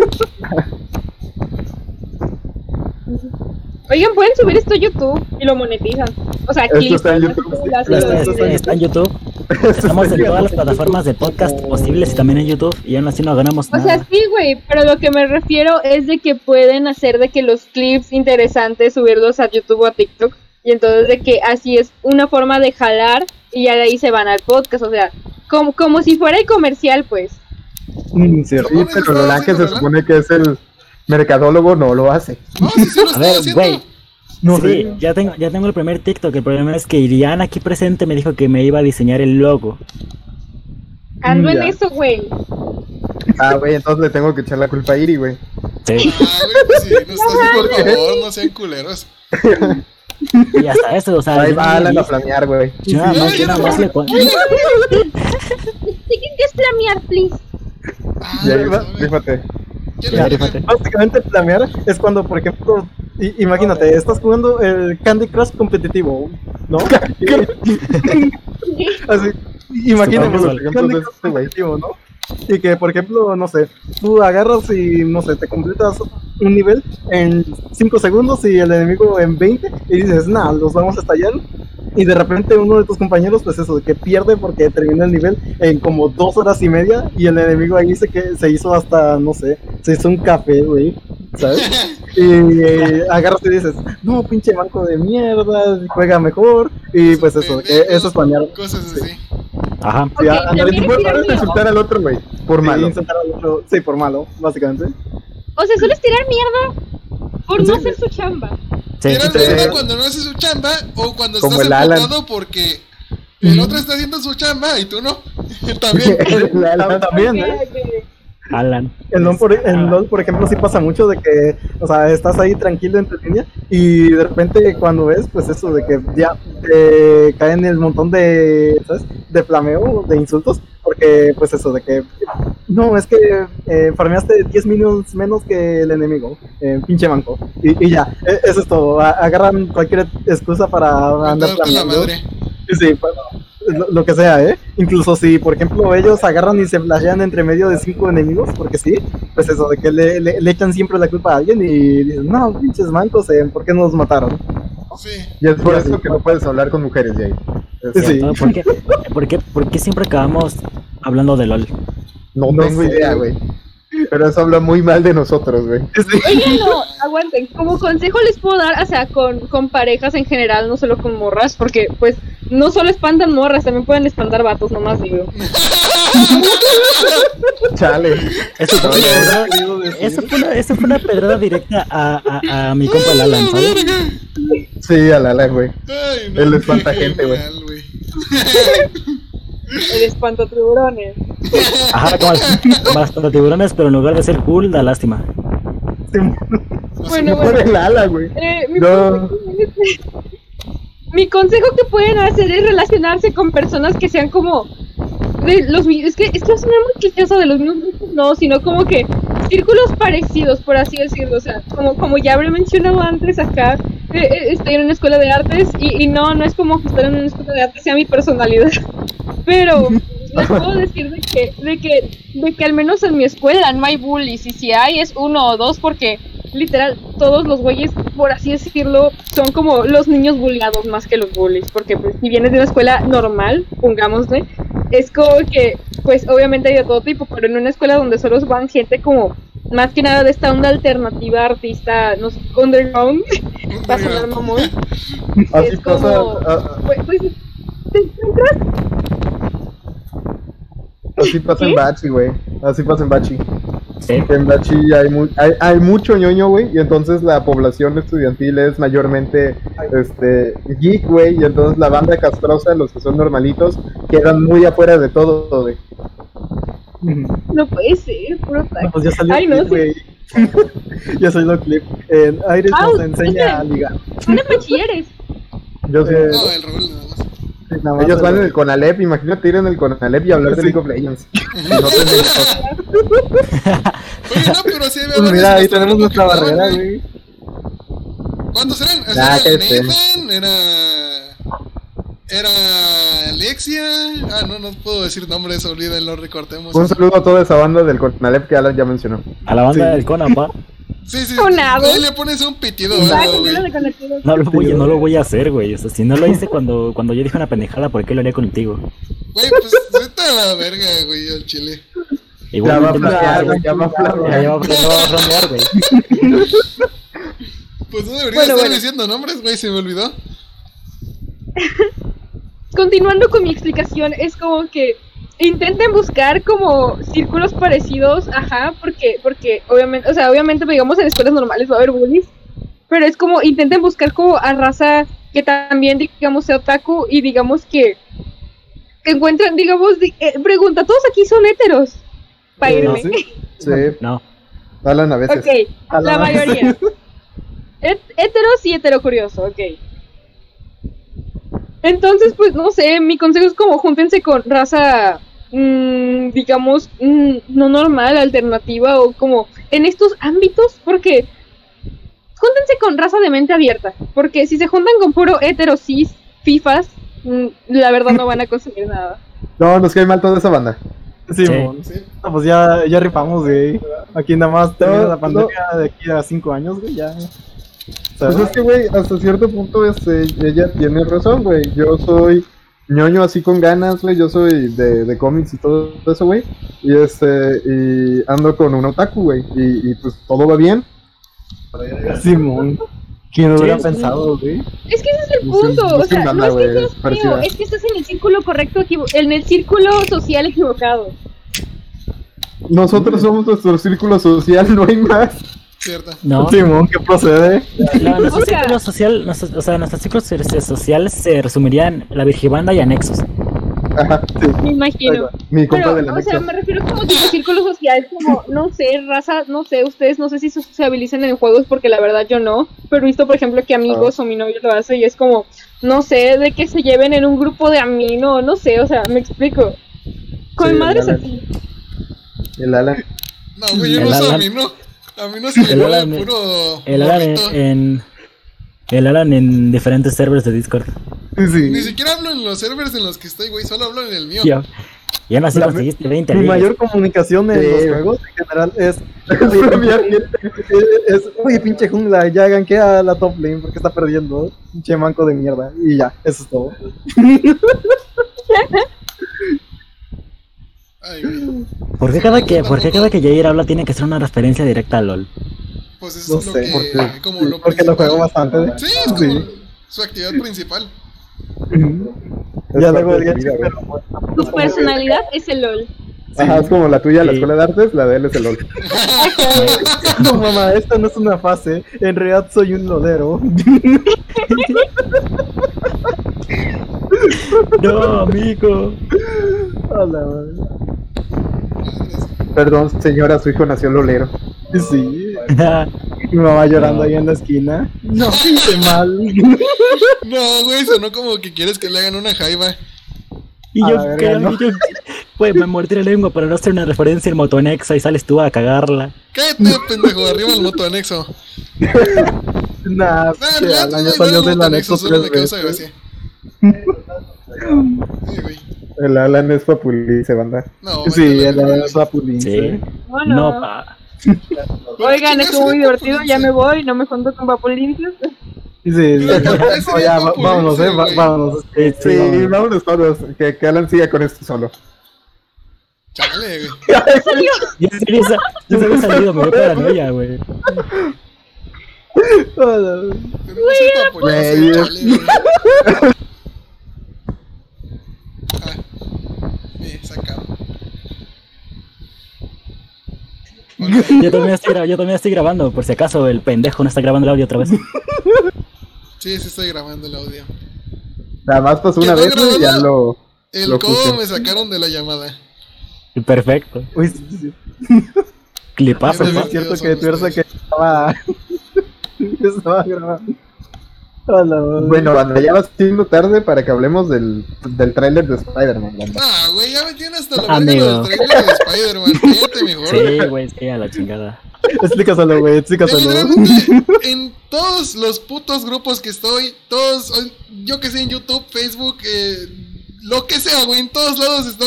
Oigan, pueden subir esto a YouTube y lo monetizan. O sea, clips. está en ¿no? YouTube, sí. Las- Está, las- está- está en YouTube. Estamos en todas las plataformas de podcast posibles y también en YouTube. Y aún así no ganamos O sea, nada. sí, güey, pero lo que me refiero es de que pueden hacer de que los clips interesantes subirlos a YouTube o a TikTok. Y entonces de que así es una forma de jalar y ya de ahí se van al podcast. O sea, como, como si fuera el comercial, pues. Mm, cierto. Sí, pero Lola, que se supone que es el mercadólogo, no lo hace. No, sí, sí lo A ver, güey. No sí, ya tengo, ya tengo el primer TikTok. El problema es que Iriana aquí presente me dijo que me iba a diseñar el logo. Ando en eso, güey. Ah, güey, entonces le tengo que echar la culpa a Iri, güey. Sí. Ah, güey, pues sí, no estás por favor, no sean culeros. Y hasta eso, o sea, Ahí va no- Alan a flamear, güey. yo nada más, yo nada más le pon- Tienen que flamear, please. Ah, Ya, no, fíjate. ¿Quién Ya, le rífate. Básicamente planear es cuando, por ejemplo, imagínate, estás jugando el Candy Crush competitivo, ¿no? Así, Crush este güey. competitivo, ¿no? Y que, por ejemplo, no sé, tú agarras y, no sé, te completas un nivel en 5 segundos y el enemigo en 20 y dices, nah, los vamos a estallar. Y de repente uno de tus compañeros, pues eso, que pierde porque terminó el nivel en como dos horas y media y el enemigo ahí se, que, se hizo hasta, no sé, se hizo un café, güey, ¿sabes? Y eh, agarras y dices, no, pinche banco de mierda, juega mejor. Y pues eso, que eso es planear. Cosas así. Ajá. Ok, Sí, también Y es puedes insultar al otro, güey. Por Sí, malo. insultar al otro- sí, por malo, básicamente. O sea, solo es tirar mierda por no hacer su chamba. Sí, Tirar sí. mierda cuando no hace su chamba o cuando Como estás el emputado porque el otro está haciendo su chamba y tú no. También. El Alan. También, ¿eh? Alan. En LOL, por, en LOL, por ejemplo, sí pasa mucho de que, o sea, estás ahí tranquilo en tu línea y de repente cuando ves, pues eso de que ya te caen el montón de, ¿sabes? De flameo, de insultos, porque pues eso de que, no, es que eh, farmeaste 10 minutos menos que el enemigo, eh, pinche banco, y, y ya, e- eso es todo, agarran cualquier excusa para andar flameando. Sí, sí, bueno, lo, lo que sea, ¿eh? Incluso si, por ejemplo, ellos agarran y se flashean entre medio de cinco enemigos, porque sí, pues eso, de que le, le- le echan siempre la culpa a alguien y dicen, no, pinches mancos, eh, ¿por qué no nos mataron? Sí. Y es por eso que no puedes hablar con mujeres. Es- Sí. ¿Por qué, por, qué, por qué siempre acabamos hablando de LOL? No, No tengo sé, idea, güey. Pero eso habla muy mal de nosotros, güey. Oigan, no, aguanten. Como consejo les puedo dar, o sea, con, con parejas en general, no solo con morras, porque pues no solo espantan morras, también pueden espantar vatos, nomás digo. Chale. Eso fue, una pedrada, eso fue una, eso fue una pedrada directa a, a, a mi compa el Alan, ¿sabes? Sí, a la la, güey. No, Él espanta gente, güey. El espanto tiburones. Ajá, como, como hasta tiburones, pero en lugar de ser cool, da lástima. Bueno, bueno. el ala, güey. Eh, mi, No. consejo, mi consejo que pueden hacer es relacionarse con personas que sean como de los es que es que sonar muy clichoso de los mismos grupos, no, sino como que círculos parecidos, por así decirlo, o sea, como como ya habré mencionado antes acá, eh, eh, estoy en una escuela de artes y, y no, no es como que estar en una escuela de artes sea mi personalidad, pero les puedo decir de que, de que, de que al menos en mi escuela no hay bullies y si hay es uno o dos porque literal todos los güeyes, por así decirlo, son como los niños bulliados más que los bullies, porque pues si vienes de una escuela normal, pongámosle, es como que, pues obviamente hay de todo tipo, pero en una escuela donde solo van gente como, más que nada de esta onda alternativa, artista, no sé, underground, va a sonar mamón, Así Es pasa. como- a- pues, pues te encuentras, así pasa en ¿Qué? Bachi, güey. Así pasa en Bachi. En Bachi hay, mu- hay, hay mucho ñoño, güey. Y entonces la población estudiantil es mayormente este, geek, güey. Y entonces la banda castrosa, los que son normalitos, quedan muy afuera de todo, güey. no puede ser, puro No, pues ya salió Ay, no, güey. ya salió el clip. En Aires Ah, nos enseña a ligar. Son de bachilleres. Yo sé. No, el Raúl nada más. Ellos van en el Conalep, imagínate ir en el Conalep y hablar de. League of Legends. Oye, no, pero sí había Pues mira, ahí tenemos nuestra barrera, güey. ¿Cuántos eran? O Ah, sea, qué era. Nathan, era. Era Alexia. Ah, no, no puedo decir nombres, olvídenlo, recortemos. Un saludo a toda esa banda del Conalep que Alan ya mencionó. A la banda Sí. del Conan, pa. Sí, sí. Ahí le pones un pitido. No lo voy, no lo voy a hacer, güey. O sea, si no lo hice cuando, cuando yo dije una pendejada, ¿por qué lo haría contigo? Güey, pues vete a la verga, güey, al chile. Ya va a flamear, güey, ya va a flamear. va, ya va a flamear, güey. Pues no debería Bueno, estar bueno. diciendo nombres, güey, se me olvidó. Continuando con mi explicación, es como que intenten buscar como círculos parecidos, ajá, porque, porque obviamente, o sea, obviamente, digamos, en escuelas normales va a haber bullies, pero es como intenten buscar como a raza que también, digamos, sea otaku y digamos que, que encuentren, digamos, di- eh, pregunta, ¿todos aquí son heteros? Para Eh, irme. sí. Sí, No. Alan a veces. Ok, la mayoría. Het- heteros y heterocurioso, ok. Entonces, pues no sé, mi consejo es como júntense con raza, mm, digamos, mm, no normal, alternativa o como en estos ámbitos, porque júntense con raza de mente abierta, porque si se juntan con puro hetero cis, fifas, mm, la verdad no van a conseguir nada. No, nos cae mal toda esa banda. Sí, Sí. mon. Sí. No, pues ya, ya rifamos, güey. Aquí nada más termina No, la pandemia de aquí a cinco años, güey, ya. Pues es que, güey, hasta cierto punto este, ella tiene razón, güey. Yo soy ñoño así con ganas, güey. Yo soy de, de cómics y todo eso, güey. Y este, y ando con un otaku, güey. Y, y pues todo va bien. Simón. ¿Quién lo hubiera sí. pensado, güey? Es que ese es el punto, o sea, banda, no es que seas feo, es que estás en el círculo correcto, equivo- en el círculo social equivocado. Nosotros somos nuestro círculo social, no hay más. Cierto. No. Simón, ¿qué procede? No, nuestro O sea- círculo social, nuestro- o sea, nuestro círculo so- social se resumiría en la Virgibanda y anexos. Ajá, sí. Me imagino. Mi Pero, de la o sea, me refiero como tipo círculo social, como, no sé, raza, no sé, ustedes no sé si se sociabilizan en juegos, porque la verdad yo no, pero he visto, por ejemplo, que amigos o mi novio lo hace y es como, no sé, de que se lleven en un grupo de amino, no sé, o sea, me explico. Con Sí, madres así. El Alan. No, güey, yo no soy a Alan- mí, no. A mí no se El me Alan- de puro. El Alan en, morrito. en- el Alan en diferentes servers de Discord. Ni siquiera hablo en los servers en los que estoy, güey, solo hablo en el mío. Yo, Y aún así La- conseguiste 20 Mi ligas. mayor comunicación en Sí. los juegos en general es. Es, es, Oye, pinche jungla, ya ganqué a la top lane porque está perdiendo. Pinche manco de mierda. Y ya, eso es todo. ¿Por qué cada que, por qué cada que Jair habla tiene que ser una referencia directa a LOL? Pues es No lo sé, que. porque- como lo porque lo juego bastante. Sí, es como Sí. su actividad principal. Ya Es luego Tu personalidad es el LOL. Ajá, es como la tuya, la Sí. escuela de artes, la de él es el LOL. No, mamá, esta no es una fase. En realidad soy un lodero. No, amigo. A la madre. Perdón, señora, su hijo nació lolero. Sí. Mi mamá llorando ahí en la esquina. No, hice mal. No, güey, sonó como que quieres que le hagan una jaiba. Y A yo la verga, creo ¿no? que yo. Pues me mordí la lengua para no hacer una referencia al Motonexa y sales tú a cagarla. Cállate, pendejo, arriba el moto anexo. Nah, Ah, que ya, al año ya, salió el güey. Alan es papulice, banda. No, Sí, el la verga. es la pulince. Sí. Bueno, No, pa. oigan, estuvo muy divertido, ya me voy, no me junto con Vapolincios. Sí, sí. Día ya, vámonos, eh, vámonos. Sí, Sí, sí, vámonos. vámonos todos. Que, que Alan siga con esto solo. Chale, güey. Yo sí hubiese- yo se había salido, me dio paranoia, güey. Güey. chale, güey. Ah, me sacaron. Yo también, estoy, gra- yo también estoy grabando, por si acaso el pendejo no está grabando el audio otra vez. Sí, sí estoy grabando el audio. Nada más pasó una ¿Quedó vez y ya lo. El Lo codo puse. me sacaron de la llamada. Perfecto. Uy, sí, sí. Clipazo. Es cierto que tuerza que estaba. que estaba grabando. Bueno, banda, ya va siendo tarde para que hablemos del, del tráiler de Spider-Man. Ah, güey, ya me tiene hasta la verga los trailers de Spider-Man. Cállate mejor. Sí, güey, sí, a la chingada. Explícaselo, güey, explícaselo. En todos los putos grupos que estoy, todos, yo que sé, en YouTube, Facebook, eh, lo que sea, güey, en todos lados está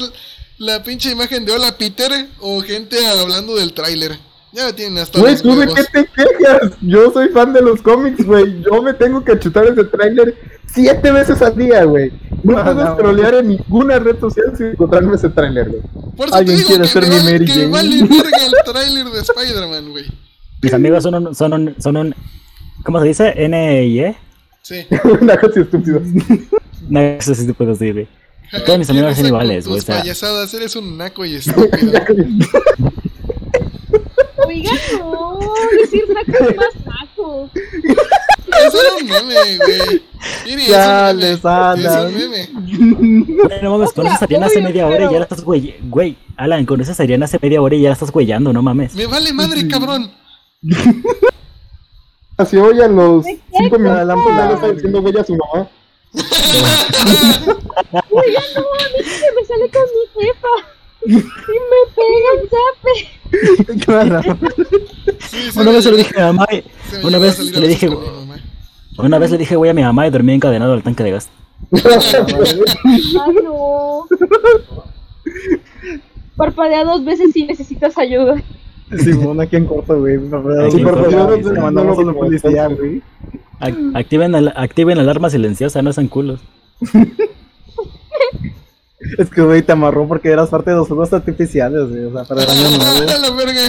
la pinche imagen de Hola Peter o gente hablando del tráiler. Ya me tienen hasta Güey, ¿tú de qué te quejas? Yo soy fan de los cómics, güey. Yo me tengo que chutar ese tráiler siete veces al día, güey. No Ah, puedo no. scrollear en ninguna red social sin encontrarme ese tráiler, güey. Por eso Alguien te digo quiere que ser me mi Mary Jane. vale verga el tráiler de Spider-Man, güey. Mis amigos son un, son un, son un, ¿cómo se dice? N-I-E. Sí. Una cosa estúpida. No, eso sí te puedo decir, güey. Todos mis amigos son iguales, güey, Tus o sea. payasadas, eres un naco y estúpido. Oigan, no, decir naco es más naco. Eso era un meme, güey. Miri, Ya es un meme. les andan. Es un meme. No mames, con esa serían hace media hora y ya la estás güey. Güey, Alan, con esa serían hace media hora y ya la estás güeyando, no mames. Me vale madre, cabrón. Así hoy a los Me cinco quejo. minutos ya le está diciendo güey a su mamá. Oigan, no, a mí se me sale con mi jefa. Y me pega el zape. Claro. Sí, Una vez se lo dije a mi mamá, una vez le dije, con mi mamá. una vez le dije güey a mi mamá y dormí encadenado al tanque de gas. Ay, no. Parpadea dos veces si necesitas ayuda. Simón, aquí en corto, güey. Sí, mandamos a la policía, güey. Ac- Activen, al- activen alarma silenciosa, no sean culos. Es que, güey, te amarró porque eras parte de los fuegos artificiales, güey. O sea, para el año nuevo. A la verga.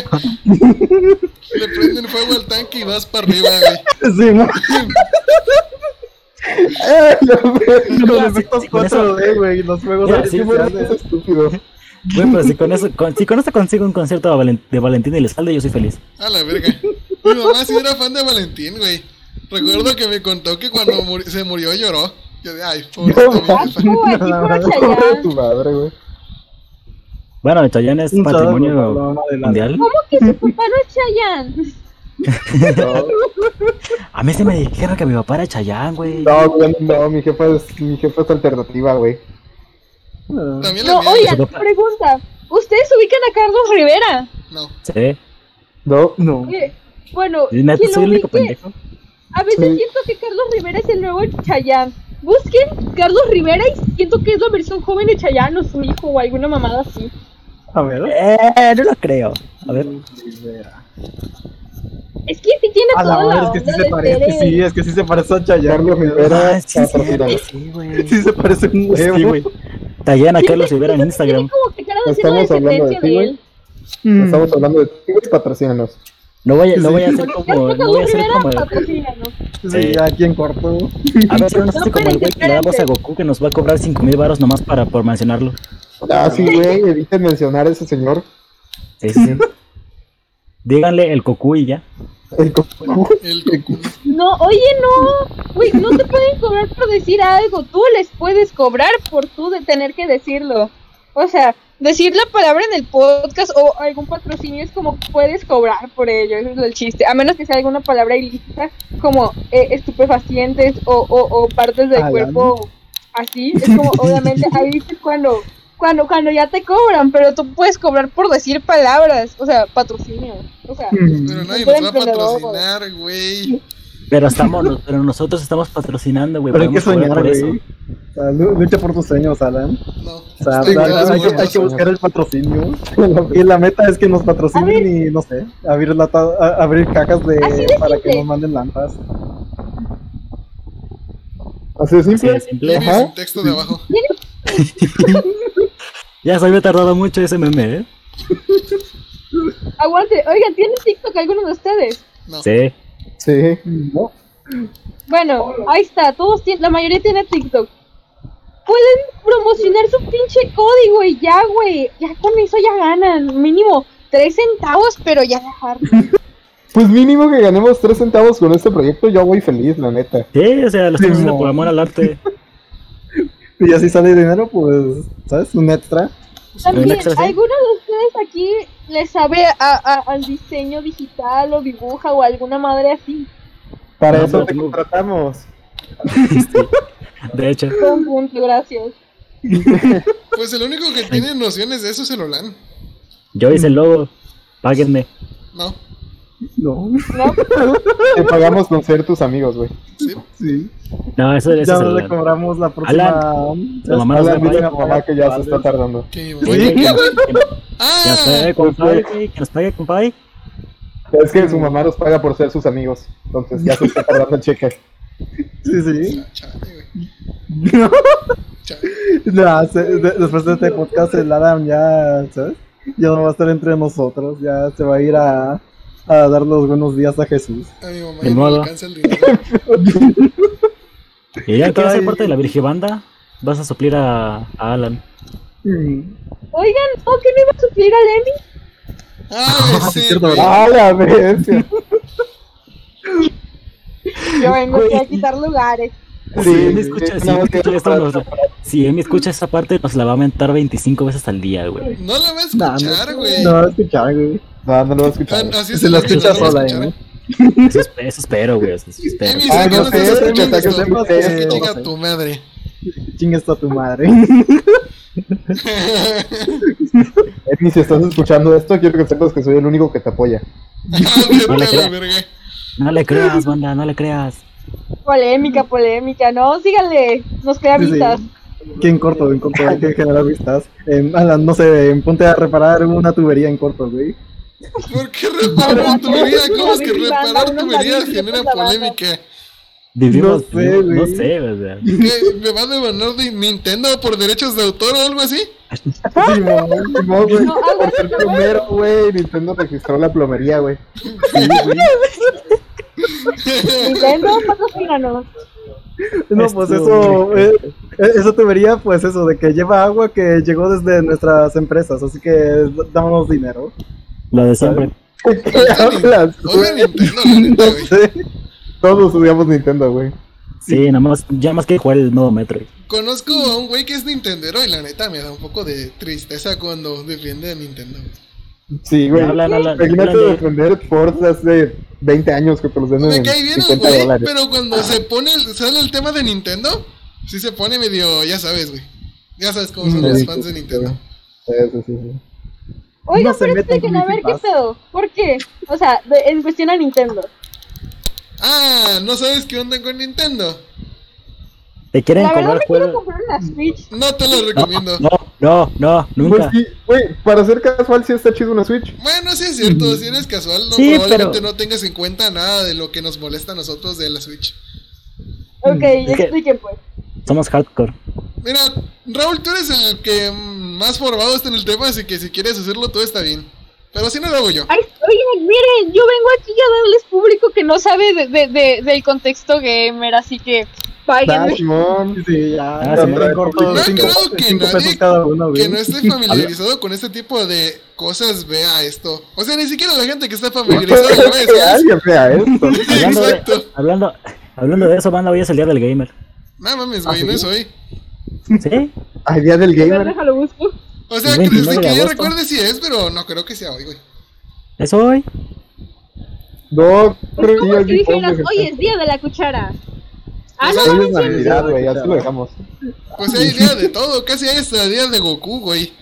Le prenden fuego al tanque y vas para arriba, güey. Simón, ¡Eh, la verga! los sí, efectos sí, con eso- 4D, güey. Los fuegos sí, Sí, artificiales. estúpido. Güey, pero si con eso, con, si con eso consigo un concierto de, Valen- de Valentín y Elizalde, yo soy feliz. A la verga. Mi mamá sí era fan de Valentín, güey. Recuerdo que me contó que cuando se murió lloró. Yo de, ay, por Tu Chayanne. madre, güey. Bueno, Chayanne es patrimonio no, adelante. mundial. ¿Cómo que su papá no es Chayanne? No, A mí se me dijeron que mi papá era Chayanne, güey. no, güey, no, mi jefa es, mi jefa es alternativa, güey. No. No, oigan, pregunta. ¿Ustedes ubican a Carlos Rivera? No. Sí. No, No. Eh, bueno, soy lo el único ubique, pendejo. a veces Sí. siento que Carlos Rivera es el nuevo Chayanne. Busquen Carlos Rivera y siento que es la versión joven de Chayanne o su hijo o alguna mamada así. A ver. Eh, no lo creo. A ver. Es que sí tiene A la toda la hora, es que sí onda se parece, sí, es que sí se parece a Chayanne. Rivera Ah, sí, sí, güey. Sí se parece un Sí, güey. Tallana Carlos Rivera en Tiene Instagram. como que cara de la Estamos hablando de ti, de él. Mm. Estamos hablando de ti, güey, patrocínanos. No voy, a- no voy a hacer como. No voy a hacer como. Sí, ya aquí en corto. A ver si no nos hace No, como el güey que le damos a Goku que nos va a cobrar 5 mil baros nomás para por mencionarlo. Ah, sí, güey, eviten mencionar a ese señor. Sí. Díganle el Goku y ya. El Goku. El Goku. No, oye, no. Güey, no te pueden cobrar por decir algo. Tú les puedes cobrar por tú de tener que decirlo. O sea, decir la palabra en el podcast o algún patrocinio es como puedes cobrar por ello. Ese es el chiste. A menos que sea alguna palabra ilícita como eh, estupefacientes o, o, o partes del Alan. cuerpo así. Es como, obviamente, ahí es cuando, cuando, cuando ya te cobran. Pero tú puedes cobrar por decir palabras. O sea, patrocinio. O sea, Pero nadie nos va a patrocinar, güey. Pero estamos, pero nosotros estamos patrocinando, güey. Pero hay que soñar, por güey. O lucha por tus sueños, Alan. No. O sea, Estoy hay, que, hay gordos. que buscar el patrocinio. Y la meta es que nos patrocinen y, no sé, abrir, lata, a- abrir cajas de, Así de para que nos manden lanzas. Así de Así simple. de simple. Viene Ajá. sin texto de abajo. Ya se había tardado mucho ese meme, ¿eh? aguante. Oigan, ¿tienen TikTok alguno de ustedes? No. Sí. Sí. ¿No? Bueno, ahí está, todos tienen, la mayoría tiene TikTok. Pueden promocionar su pinche código y ya, güey. Ya con eso ya ganan. Mínimo 3 centavos, pero ya dejar. Pues mínimo que ganemos 3 centavos con este proyecto, yo voy feliz, la neta. Sí, o sea, lo estamos Sí, por amor al arte. Y así sale dinero, pues, ¿sabes? Un extra. También, extra, sí. ¿alguno de ustedes aquí le sabe a- a- al diseño digital o dibuja o alguna madre así? Para No, eso te contratamos. Sí. De hecho. Un punto, gracias. Pues el único que tiene nociones de eso es el Olan. Yo hice el logo. Páguenme. No. No, ¿No? Te pagamos con ser tus amigos, güey. Sí. sí. No, eso, eso Ya no le cobramos la próxima. Mamá nos Habla va a mamá que ya se está tardando. Mamá- güey, ¿Qué, que- güey? que nos Ah, pague, compadre, güey, que nos pague, compadre. Es que su mamá nos paga por ser sus amigos. Entonces ya se está tardando el cheque. Sí, sí. No, Chale. ya, se- de- después de este podcast, el Adam ya, ¿sabes? Ya no va a estar entre nosotros. Ya se va a ir a, a dar los buenos días a Jesús. A mi mamá ya no le alcanza el dinero. Y ya quieres ser parte de la Virgibanda, vas a suplir a, a Alan. Mm. Oigan, ¿no que no iba a suplir a Lenny? Ah, sí, cierto. ¡Ah, la bestia! Yo vengo aquí a quitar lugares. Si Emi escucha, sí, si que- escucha esto, nos- si Emi escucha esta parte, nos la va a mentar 25 veces al día, güey. No la va a Nah, escuchar, no, güey. no va a escuchar, güey. No, no lo va a escuchar. Ah, Así es Se la escucha sola, escuchar. ¿eh? Eso, esp- eso espero, güey. Eso espero. Ah, no sé, estás que sepas que Es que no chinga tu madre. Chingues a tu madre. Emi, si estás escuchando esto, quiero que sepas que soy el único que te apoya. Ah, la. No le creas, banda, no le creas. Polémica, polémica, no, síganle, nos queda Sí, sí. vistas. Que en corto, en corto, hay que generar vistas. En, Alan, no sé, en ponte a reparar una tubería en corto, güey. ¿Por qué reparar tubería? ¿Cómo es que reparar David genera Banda. polémica? Vivimos, No sé, no güey. sé, o sea. ¿Qué? ¿Me va a devanar de Nintendo por derechos de autor o algo así? Güey. No, algo Por ser plomero, güey. Nintendo registró la plomería, güey. Nintendo, patrocínanos. No, pues eso, eh, eh, esa tubería, pues eso, de que lleva agua que llegó desde nuestras empresas, así que dámonos dinero. Lo de siempre. ¿Qué hablas, Oye, güey? Nintendo, la güey. Sí. Todos odiamos Nintendo, güey. Sí, nada más, ya más que jugar el nuevo metro. Conozco a un güey que es Nintendero y la neta me da un poco de tristeza cuando defiende a Nintendo. Sí, güey. Imagínate defender Forza hace 20 años que te los venden Me cae bien el 50 güey, dólares. pero cuando se pone, sale el tema de Nintendo, sí se pone medio, ya sabes, güey. Ya sabes cómo son Sí, los sí, fans de Nintendo. Sí, sí, sí. Oiga, No pero con a ver qué pedo. ¿Por qué? O sea, de- en cuestión a Nintendo. Ah, ¿no sabes qué onda con Nintendo? te quieren La verdad cobrar me quiero comprar una Switch. No te lo recomiendo. No, no, no, Pues nunca. sí, güey, para ser casual sí está chido una Switch. Bueno, sí es cierto, si eres casual, no, Sí, probablemente pero- no tengas en cuenta nada de lo que nos molesta a nosotros de la Switch. Ok, Es que- expliquen pues. Somos hardcore. Mira, Raúl, tú eres el que mm, más formado está en el tema, así que si quieres hacerlo todo está bien. Pero si no lo hago yo. Ay, oigan, miren, yo vengo aquí a darles público que no sabe de, de- de- del contexto gamer, así que páguenme. Sí, ya. Ah, ya sí. me corto Me ha cinco, quedado que cinco nadie- pesos cada uno, güey. Que no esté familiarizado con este tipo de cosas vea esto. O sea, ni siquiera la gente que está familiarizada ¿sabes? alguien vea esto. Hablando de, Exacto. hablando, hablando de eso, banda, hoy es el día del gamer. No mames, güey, ¿Ah, no es hoy. ¿Sí? Ay, día del gamer. déjalo busco. O sea, El que 29 desde de que yo recuerde si es, pero no creo que sea hoy, güey. ¿Es hoy? No, creo Es como que si dijeras, hoy es día de la cuchara. Ah, Pues no, Hoy no, es Navidad, güey, así lo dejamos. Pues hay día de todo, casi hay hasta día de Goku, güey.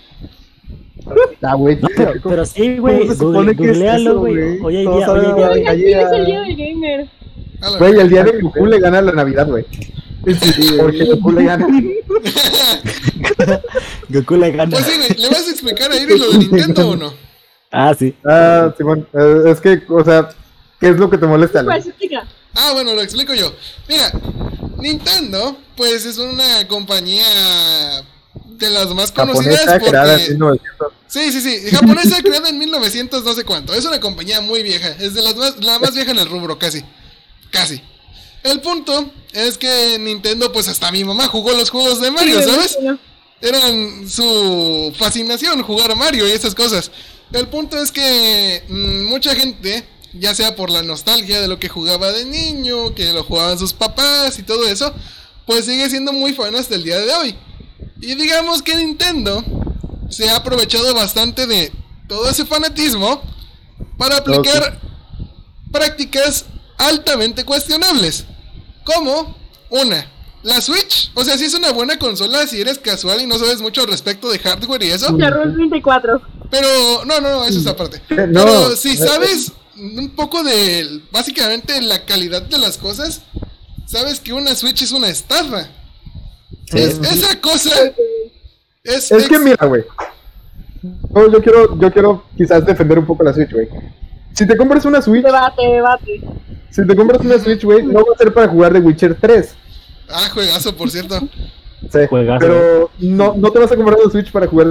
Ah, güey, No, pero, pero sí, güey. ¿Cómo se Google, supone que es googlealo, güey. Hoy hay Todos día, hoy hay sabemos, día. güey. oigan, allí ¿quién es el día del gamer? Güey, el día de Goku le gana la Navidad, güey. Sí, Porque Goku le gana. Goku le gana. Pues sí, ¿le vas a explicar a Iris lo de Nintendo o no? Ah, sí. Ah, Simón, eh, es que, o sea, ¿qué es lo que te molesta? Pues, explica. Ah, bueno, lo explico yo. Mira, Nintendo, pues es una compañía de las más conocidas Japonesa, creada en porque... 1900. Sí, sí, sí, japonesa creada en 1900 no sé cuánto. Es una compañía muy vieja, es de las más, la más vieja en el rubro, casi. Casi. El punto es que Nintendo, pues hasta mi mamá jugó los juegos de Mario, Sí, ¿sabes? imagino. Eran su fascinación jugar a Mario y esas cosas. El punto es que mm, mucha gente, ya sea por la nostalgia de lo que jugaba de niño, que lo jugaban sus papás y todo eso, pues sigue siendo muy fan hasta el día de hoy. Y digamos que Nintendo se ha aprovechado bastante de todo ese fanatismo para aplicar prácticas altamente cuestionables. Como una, la Switch. O sea, si es una buena consola si eres casual y no sabes mucho al respecto de hardware y eso. Charrón 34. Pero, no, no, no, eso es aparte. No, Pero si sabes un poco de, básicamente, la calidad de las cosas, sabes que una Switch es una estafa. Sí. Es- esa cosa es... Es que mira, güey. Yo, yo quiero, yo quiero quizás defender un poco la Switch, güey. Si te compras una Switch, Debate, debate. si te compras una Switch, güey, no va a ser para jugar The Witcher 3. Ah, juegazo, por cierto. Sí, Juegazo, pero no, no te vas a comprar una Switch para jugar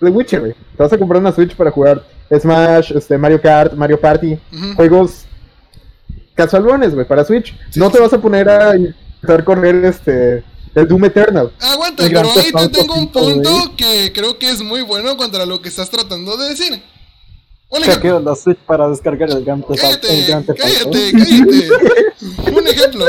The Witcher, güey. Te vas a comprar una Switch para jugar Smash, este, Mario Kart, Mario Party, Ujú. juegos casualones, güey, para Switch. Sí, no sí, te sí. vas a poner a intentar correr este el Doom Eternal. Aguanta, pero ahí te tengo un 5, güey. punto que creo que es muy bueno contra lo que estás tratando de decir. Un ejemplo. la Switch para descargar el Grand Theft cállate, cállate. Un ejemplo.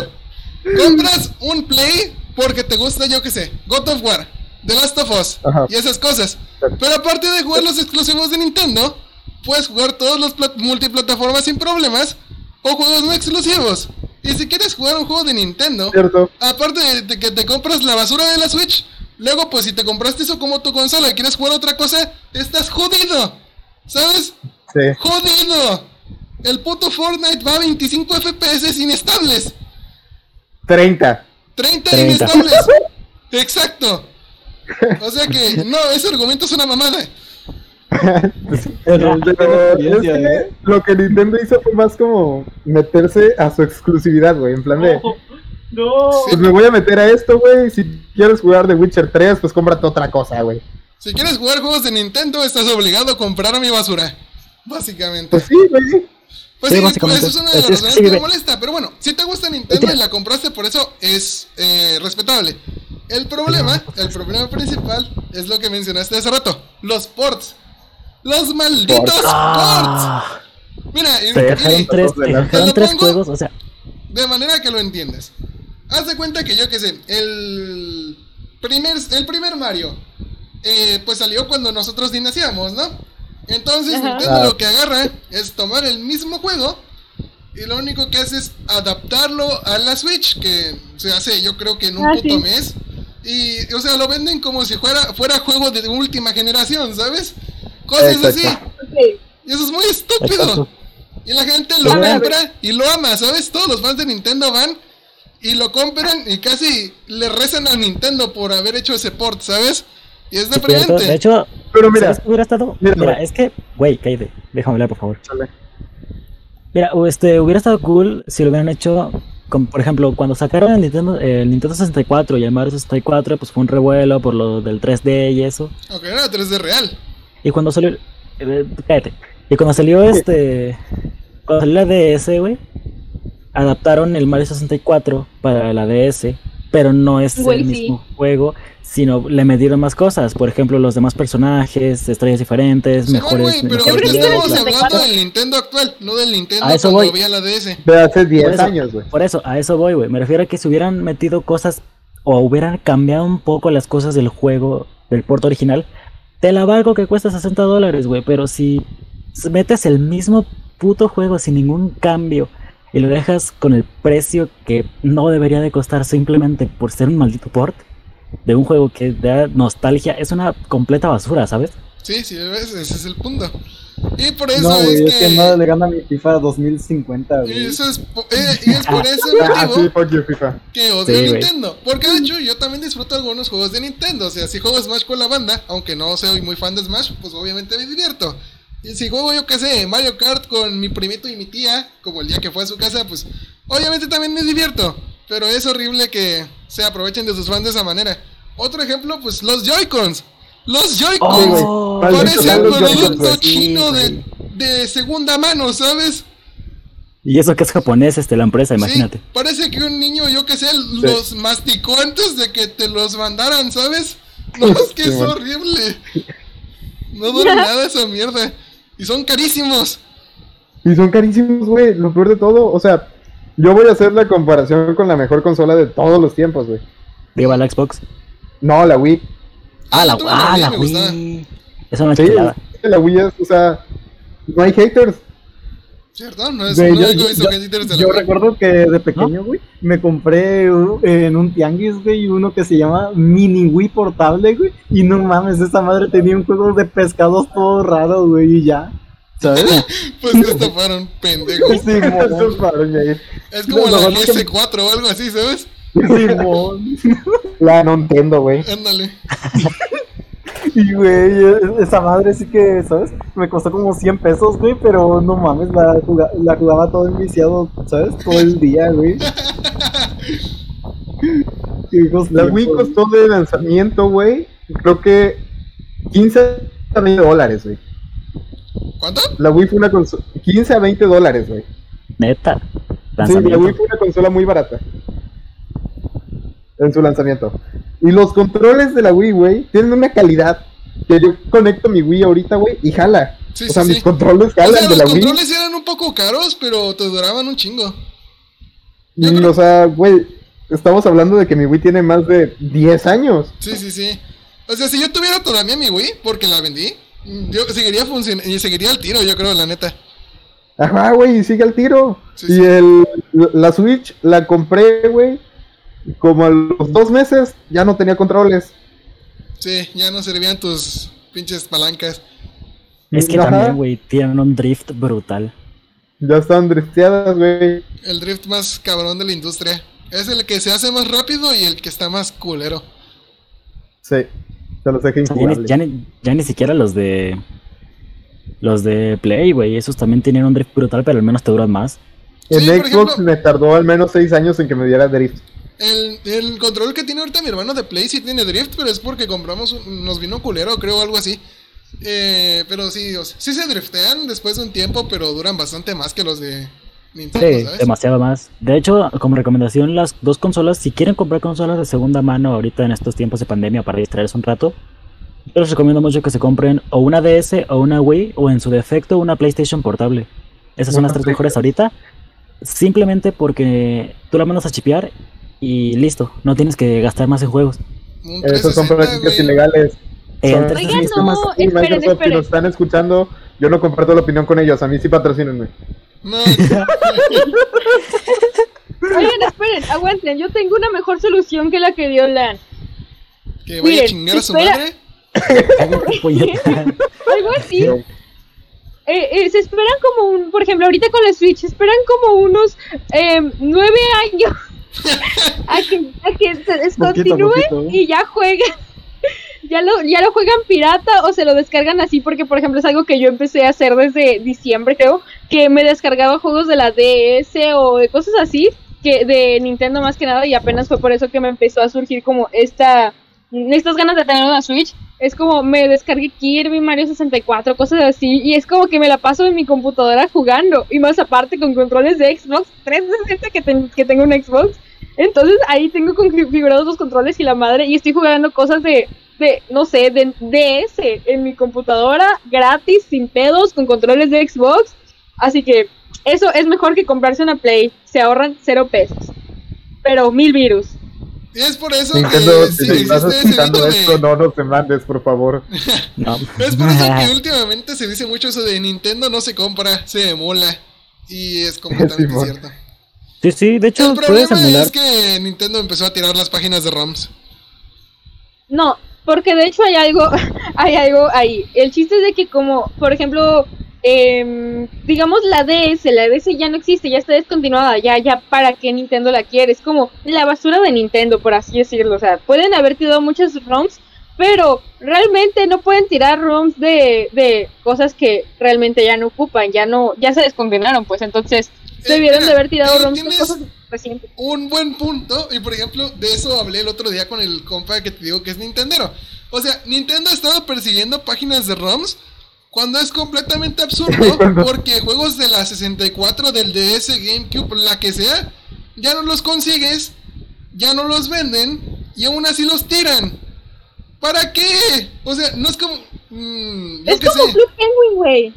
Compras un Play porque te gusta, yo qué sé, God of War, The Last of Us Ajá. y esas cosas. Pero aparte de jugar los exclusivos de Nintendo, puedes jugar todos los plat- multiplataformas sin problemas o juegos no exclusivos. Y si quieres jugar un juego de Nintendo, ¿Cierto? aparte de, de que te compras la basura de la Switch, luego pues si te compraste eso como tu consola y quieres jugar otra cosa, estás jodido. ¿Sabes? Sí. ¡Jodido! El puto Fortnite va a 25 FPS inestables. 30. 30, 30. inestables. Exacto. O sea que, no, ese argumento es una mamada. Pero ya tiene Pero es experiencia, que ¿eh? lo que Nintendo hizo fue más como meterse a su exclusividad, güey. En plan de, No. pues me voy a meter a esto, güey. Si quieres jugar The Witcher 3, pues cómprate otra cosa, güey. Si quieres jugar juegos de Nintendo, estás obligado a comprar mi basura. Básicamente. Pues sí, güey. Pues Sí, sí, básicamente. pues eso es una de las Es- es razones que me molesta. Pero bueno, si te gusta Nintendo y la compraste por eso, es eh, respetable. El problema, el problema principal es lo que mencionaste hace rato: los ports. Los malditos ports. Ah, Mira, y- te dejaron tres, te dejaron tres juegos, o sea, de manera que lo entiendas. Haz de cuenta que yo que sé, el primer, el primer Mario, eh, pues salió cuando nosotros ni nacíamos, ¿no? Entonces Ajá. Nintendo Ah. lo que agarra es tomar el mismo juego y lo único que hace es adaptarlo a la Switch, que se hace yo creo que en un Ah, puto sí. mes. Y, o sea, lo venden como si fuera, fuera juego de última generación, ¿sabes? Cosas Exacto. así. Y eso es muy estúpido. Exacto. Y la gente lo compra y lo ama, ¿sabes? Todos los fans de Nintendo van y lo compran y casi le rezan a Nintendo por haber hecho ese port, ¿sabes? Y es deprimente. De hecho, Pero mira, ¿sabes qué hubiera estado? mira, es que, güey, cállate. Déjame hablar, por favor. Chale. Mira, este, hubiera estado cool si lo hubieran hecho, como, por ejemplo, cuando sacaron el Nintendo, el Nintendo 64 y el Mario 64, pues fue un revuelo por lo del 3D y eso. Aunque era 3D real. Y cuando salió, eh, cállate. Y cuando salió este, cuando salió la DS, güey, adaptaron el Mario 64 para la DS, pero no es Güey, el sí. mismo juego, sino le metieron más cosas. Por ejemplo, los demás personajes, estrellas diferentes, Sí, mejores. güey, pero mejores Yo creo ahorita que estamos era el niveles, 64. hablando del Nintendo actual, no del Nintendo A eso cuando voy. había la DS. de hace 10 Por eso. años, güey. Por eso, a eso voy, güey. Me refiero a que si hubieran metido cosas o hubieran cambiado un poco las cosas del juego, del puerto original, te la valgo que cuesta 60 dólares, güey. Pero si metes el mismo puto juego sin ningún cambio y lo dejas con el precio que no debería de costar simplemente por ser un maldito port de un juego que da nostalgia, es una completa basura, ¿sabes? Sí, sí, ese es el punto. Y por eso No, es güey, es que... que nada le gana a mi FIFA 2050, y eso es, po- eh, y es por ese Ah, sí, motivo que odio Sí, güey. Nintendo. Porque de hecho yo también disfruto algunos juegos de Nintendo. O sea, si juego Smash con la banda, aunque no soy muy fan de Smash, pues obviamente me divierto. Y si juego yo qué sé, Mario Kart con mi primito y mi tía, como el día que fue a su casa, pues obviamente también me divierto. Pero es horrible que se aprovechen de sus fans de esa manera. Otro ejemplo, pues los Joy-Cons. Los Joy-Cons Oh, parecen producto chino de, segunda mano, ¿sabes? Y eso que es japonés, este, la empresa, imagínate. Sí, parece que un niño, yo qué sé, los masticó antes de que te los mandaran, ¿sabes? No, es que es horrible. No dura nada esa mierda. Y son carísimos. Y son carísimos, güey. Lo peor de todo, o sea, yo voy a hacer la comparación con la mejor consola de todos los tiempos, güey. Viva la Xbox. No, la Wii. Ah, la, ah, Wii, la. Wii. Es una Sí, chulada. es la Wii es, o sea, no hay haters. ¿Cierto? No es Güey, no yo- he yo- haters de la Yo recuerdo que de pequeño, güey, me compré uh, en un tianguis, güey, uno que se llama Mini Wii portable, güey. Y no mames, esa madre tenía un juego de pescados todo raro, güey, y ya. ¿Sabes? Pues te estafaron, pendejos. Sí. Es como No, la no, no, que- GS4 o algo así, ¿sabes? Simón. La Nintendo, güey. Ándale. Y, güey, esa madre sí que, ¿sabes? Me costó como 100 pesos, güey, pero no mames, la, juga- la jugaba todo enviciado, ¿sabes? Todo el día, güey. La Wii costó de lanzamiento, güey, creo que 15 a 20 dólares, güey. ¿Cuánto? La Wii fue una consola, 15 a 20 dólares, güey. Neta. Sí, la Wii fue una consola muy barata. En su lanzamiento. Y los controles de la Wii, güey, tienen una calidad que yo conecto mi Wii ahorita, güey, y jala. Sí, o sea, sí. mis controles O jalan sea, de los la Wii. controles eran un poco caros, pero te duraban un chingo. Mm, creo- O sea, güey, estamos hablando de que mi Wii tiene más de 10 años. Sí, sí, sí. O sea, si yo tuviera todavía mi Wii, porque la vendí, yo seguiría funcionando y seguiría al tiro, yo creo, la neta. Ajá, güey, y sigue al tiro. Sí, y sí. el, la Switch la compré, güey. Como a los dos meses ya no tenía controles. Sí, ya no servían tus pinches palancas. Es que Ajá. también, güey, tienen un drift brutal. Ya están drifteadas, güey. El drift más cabrón de la industria. Es el que se hace más rápido y el que está más culero. Sí, se los dejé O sea, ya, ni, injugables. ya ni- ya ni siquiera los de. Los de Play, güey. Esos también tienen un drift brutal, pero al menos te duran más. En Sí, por Xbox ejemplo- me tardó al menos 6 años en que me diera drift. El, el control que tiene ahorita mi hermano de Play sí tiene drift, pero es porque compramos, un- nos vino culero, creo, algo así. Eh, pero sí, o sea, sí se driftean después de un tiempo, pero duran bastante más que los de Nintendo, Sí, ¿sabes? demasiado más. De hecho, como recomendación, las dos consolas, si quieren comprar consolas de segunda mano ahorita en estos tiempos de pandemia para distraerse un rato, yo les recomiendo mucho que se compren o una DS o una Wii o en su defecto una PlayStation portable. Esas son las tres mejores ahorita. Simplemente porque tú la mandas a chipear y listo, no tienes que gastar más en juegos. Un Esas son 360, prácticas ilegales. Son Entre Oigan, sistemas no, esperen, Microsoft, si nos están escuchando, yo no comparto la opinión con ellos. A mí sí patrocínenme. No, Oigan, esperen, aguanten. Yo tengo una mejor solución que la que dio Lan. que vaya a Miren, chingar a su espera. madre. Algo así. Eh, eh, se esperan como un, por ejemplo, ahorita con la Switch, se esperan como unos eh, nueve años a que, a que se descontinúe poquito. y ya jueguen. Ya lo, ya lo juegan pirata o se lo descargan así porque por ejemplo es algo que yo empecé a hacer desde diciembre creo que me descargaba juegos de la DS o de cosas así que de Nintendo más que nada y apenas fue por eso que me empezó a surgir como esta estas ganas de tener una Switch es como me descargué Kirby, Mario 64, cosas así y es como que me la paso en mi computadora jugando y más aparte con controles de Xbox 360 que, ten- que tengo un Xbox entonces ahí tengo configurados los controles y la madre y estoy jugando cosas de, de no sé, de DS en mi computadora gratis, sin pedos, con controles de Xbox. Así que eso es mejor que comprarse una Play. Se ahorran cero pesos. Pero mil virus. Y es por eso Nintendo, que si sí, estás existe ese escuchando esto, de... no nos demandes, por favor. No. Es por eso que últimamente se dice mucho eso de Nintendo no se compra, se emula. Y es completamente Simón. cierto. Sí, sí, de hecho El puedes problema emular. es que Nintendo empezó a tirar las páginas de ROMs. No, porque de hecho hay algo, hay algo ahí. El chiste es de que como, por ejemplo, em, digamos la DS, la DS ya no existe, ya está descontinuada, ya, ya, ¿para qué Nintendo la quiere? Es como la basura de Nintendo, por así decirlo. O sea, pueden haber tirado muchas ROMs, pero realmente no pueden tirar ROMs de, de cosas que realmente ya no ocupan, ya no, ya se descontinuaron, pues entonces Eh, debieron mira, de haber tirado eh, ROMs de cosas recientes. un buen punto. Y por ejemplo, de eso hablé el otro día con el compa que te digo que es Nintendero. O sea, Nintendo ha estado persiguiendo páginas de ROMs cuando es completamente absurdo. Porque juegos de la 64, del DS, GameCube, la que sea, ya no los consigues, ya no los venden y aún así los tiran. ¿Para qué? O sea, no es como. mm, Es como sé. Club Penguin, güey.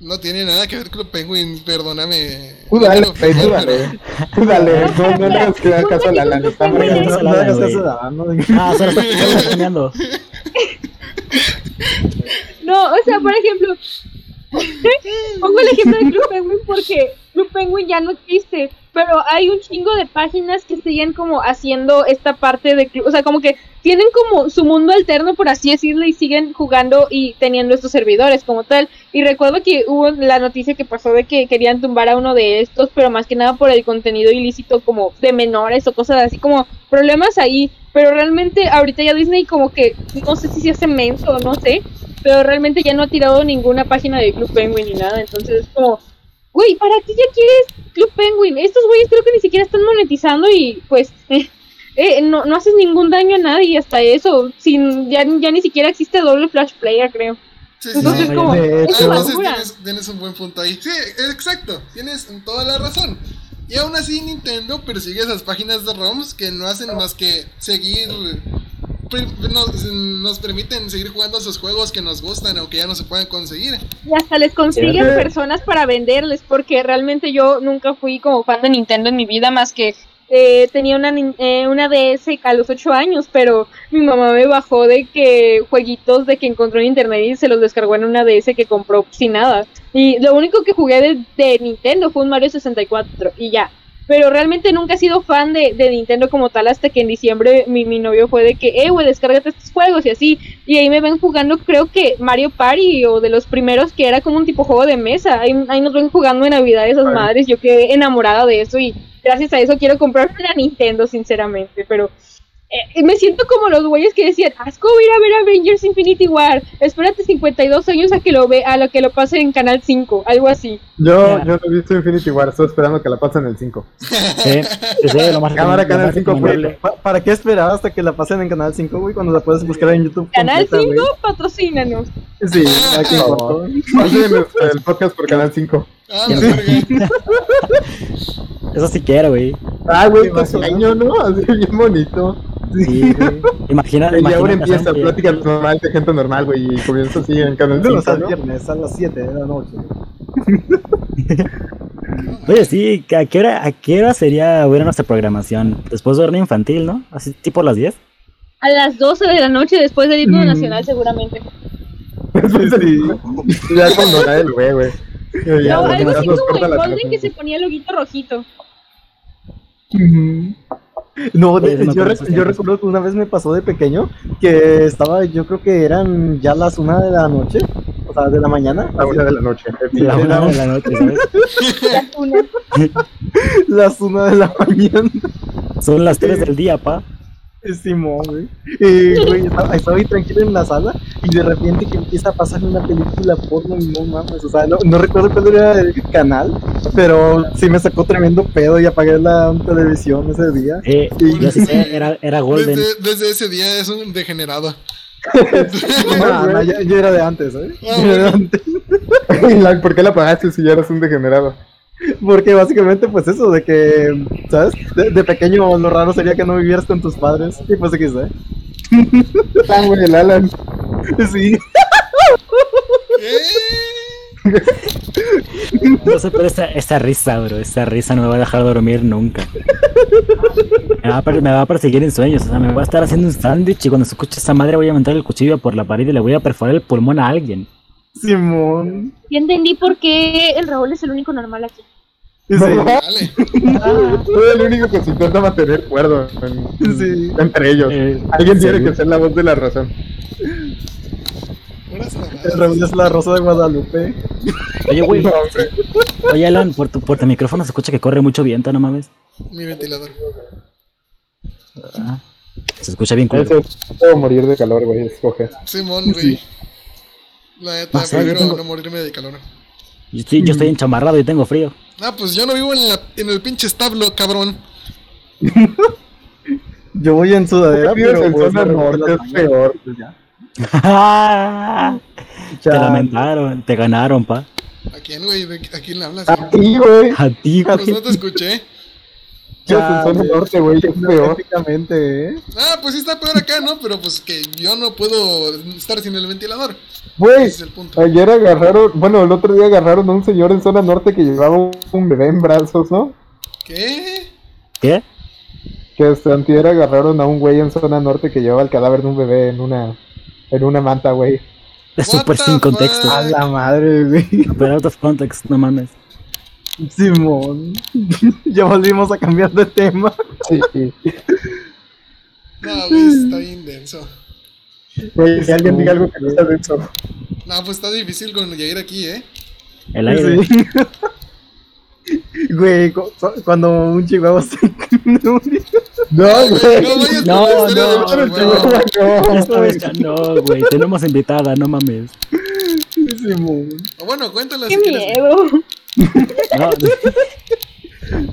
No tiene nada que ver Club Penguin, perdóname. Tú dale, No Fey, quiero tú ofender, dale. Tú dale, no, no le hagas que haga caso a la lana, no No, se no la hagas eso, ah, no, Ah, se lo está, se lo está cambiando. No, o sea, por ejemplo, pongo el ejemplo de Club Penguin porque Club Penguin ya no existe, pero hay un chingo de páginas que siguen como haciendo esta parte de o sea, como que tienen como su mundo alterno, por así decirlo, y siguen jugando y teniendo estos servidores como tal. Y recuerdo que hubo la noticia que pasó de que querían tumbar a uno de estos, pero más que nada por el contenido ilícito como de menores o cosas así, como problemas ahí. Pero realmente ahorita ya Disney como que, no sé si se hace menso o no sé, pero realmente ya no ha tirado ninguna página de Club Penguin ni nada, entonces es como, güey, ¿para qué ya quieres Club Penguin? Estos güeyes creo que ni siquiera están monetizando y pues eh, eh, no, no haces ningún daño a nadie hasta eso, sin, ya, ya ni siquiera existe doble flash player, creo. Sí, sí, Entonces sí. como, de es entonces tienes, tienes un buen punto ahí. Sí, exacto, tienes toda la razón. Y aún así Nintendo persigue esas páginas de ROMs que no hacen más que seguir... Nos, nos permiten seguir jugando esos juegos que nos gustan o que ya no se pueden conseguir. Y hasta les consiguen personas para venderles, porque realmente yo nunca fui como fan de Nintendo en mi vida, más que eh, tenía una, eh, una DS a los 8 años, pero mi mamá me bajó de que jueguitos de que encontró en internet y se los descargó en una DS que compró sin nada. Y lo único que jugué de, de Nintendo fue un Mario 64 y ya. Pero realmente nunca he sido fan de, de Nintendo como tal hasta que en diciembre mi, mi novio fue de que, eh, güey, descárgate estos juegos y así. Y ahí me ven jugando, creo que Mario Party o de los primeros que era como un tipo juego de mesa. Ahí, ahí nos ven jugando en Navidad esas Ay. madres. Yo quedé enamorada de eso y gracias a eso quiero comprarme la Nintendo, sinceramente. Pero eh, me siento como los güeyes que decían, asco ir a ver Avengers Infinity War. Espérate 52 años a que lo ve, a lo que lo pase en Canal 5, algo así. Yo, Ya. yo no he visto Infinity War, estoy esperando que la pasen en el 5. Sí, sí, sí, lo más Cámara, recomendable- Canal lo más 5, recomendable. Pa- ¿Para qué esperar hasta que la pasen en Canal 5, güey? Cuando la puedes buscar en YouTube. Canal completa, 5, patrocínanos. güey? Sí, aquí. Pasen el, podcast por Canal 5. Ah, verga. Eso sí quiero, güey. Ah, güey, ¿Te qué imaginas? sueño, ¿no? Así bien bonito. Sí, güey. Imagina, Y ahora la empieza plática normal de gente normal, güey, y comienza así en Canal De 5, los al ¿no? viernes a las 7 de la noche. Oye, sí, ¿a qué hora, a qué hora sería buena nuestra programación? Después de horno infantil, ¿no? Así tipo las 10. A las 12 de la noche después del himno Mm. nacional, seguramente. Sí. Ya cuando nadie lo ve, güey. No, ya algo así como el Golden que se ponía el loguito rojito. Oye, no me yo, re- yo recuerdo que una vez me pasó de pequeño que estaba, yo creo que eran ya las una de la noche, o sea, de la mañana, A una de la noche. La de una la- de la noche, ¿sabes? Ya una. las una de la mañana. Son las 3 del día, pa. Simón, güey. Y, güey, estaba, estaba ahí tranquilo en la sala y de repente que empieza a pasar una película porno y no mames, o sea, no, no recuerdo cuál era el canal, pero sí me sacó tremendo pedo y apagué la televisión ese día. Eh, Sí. yo sí sé, era, era Golden. Desde, desde ese día es un degenerado. No, no, yo, yo era de antes, ¿eh? Ah, Yo era de antes. ¿Y la- ¿Por qué la apagaste si ya eres un degenerado? Porque básicamente, pues eso, de que, ¿sabes? De, de pequeño lo raro sería que no vivieras con tus padres. Y pues aquí está. Ah, güey, el Alan. Sí. ¿Qué? No sé, pero esa, esa risa, bro, esa risa no me va a dejar dormir nunca. Me va, a, per- me va a perseguir en sueños, o sea, me va a estar haciendo un sándwich y cuando se escuche esa madre voy a meter el cuchillo por la pared y le voy a perforar el pulmón a alguien. Simón. Ya entendí por qué el Raúl es el único normal aquí. Sí. Dale. Soy el único que se intenta mantener cuerdo en- Sí. entre ellos. Eh, Alguien tiene sí. que ser la voz de la razón. El Raúl es la rosa de Guadalupe. Oye, güey, No, oye, Alan, por tu, por tu micrófono se escucha que corre mucho viento, no mames. Mi ventilador. Ah, se escucha bien cool. Puedo morir de calor, güey, escoge. Simón, güey. La neta, Ah, sí, yo prefiero tengo- no morirme de calor. Yo estoy, yo estoy enchamarrado y tengo frío. Ah, pues yo no vivo en, la, en el pinche establo, cabrón. Yo voy en sudadera, pero en pues, zona norte, es peor. pues, ya. te lamentaron, te ganaron, pa. ¿A quién, güey? ¿De- ¿A quién le hablas? A ti, güey. A ti, Pues güey. no te escuché. Vives en zona norte, güey, es peor. Prácticamente, ¿eh? Ah, pues sí está peor acá, ¿no? Pero pues que yo no puedo estar sin el ventilador. Güey, Ese es el punto. ayer agarraron, bueno, el otro día agarraron a un señor en zona norte que llevaba un bebé en brazos, ¿no? ¿Qué? ¿Qué? Que este antier agarraron a un güey en zona norte que llevaba el cadáver de un bebé en una en una manta, güey. Es súper the sin contexto. A la madre, güey. Super out of context, no mames. Simón. ya volvimos a cambiar de tema. Sí, sí. No, güey, está bien denso. Güey, si alguien diga algo que no está dentro. No, pues está difícil con llegar aquí, ¿eh? El aire. Sí. Güey, cu- cu- cuando un chihuahua se... No, No, güey. no No, no, No, chihuahua. no, Esta vez ya no, güey. Tenemos invitada, no mames. Simón. O bueno, cuéntala ¡Qué si quieres.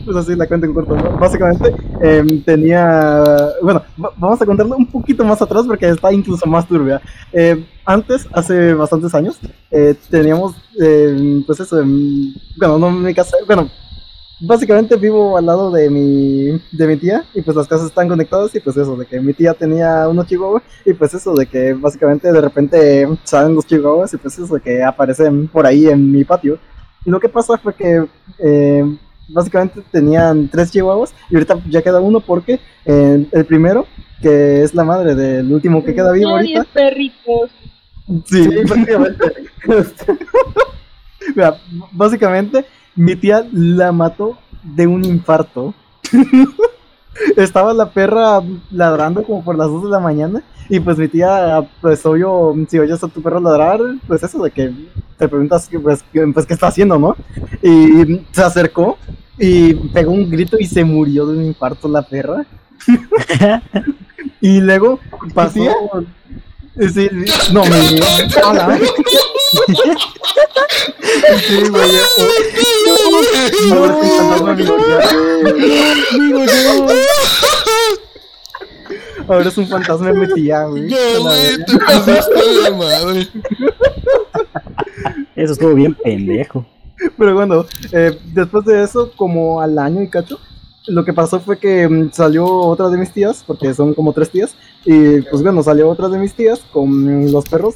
Pues así la cuento en corto. ¿no? Básicamente em, tenía. Bueno, va- vamos a contarlo un poquito más atrás porque está incluso más turbia. Em, antes, hace bastantes años, eh, teníamos. em, pues eso. bueno, no en mi casa. Bueno, básicamente vivo al lado de mi, de mi tía y pues las casas están conectadas y pues eso, de que mi tía tenía unos chihuahuas y pues eso, de que básicamente de repente salen los chihuahuas y pues eso, de que aparecen por ahí en mi patio. Y lo que pasa fue que eh, básicamente tenían tres chihuahuas y ahorita ya queda uno porque eh, el primero, que es la madre del último que queda vivo ahorita, diez perritos. sí, Sí, prácticamente. Mira, básicamente, mi tía la mató de un infarto. Estaba la perra ladrando como por las 2 de la mañana. Y pues mi tía, pues obvio, si oyes a tu perro ladrar, pues eso de que te preguntas, que, pues, que- pues, qué está haciendo, ¿no? Y se acercó y pegó un grito y se murió de un infarto la perra. y luego pasó. Sí, no, la- Sí, güey. Ahora estoy cantando a mi tía. Ahora es un fantasma de mi tía, güey. No, güey, te pasaste de madre. eso estuvo bien pendejo. Pero bueno, eh, después de eso, como al año y cacho, lo que pasó fue que mm, salió otra de mis tías, porque son como tres tías, y pues bueno, salió otra de mis tías con los perros,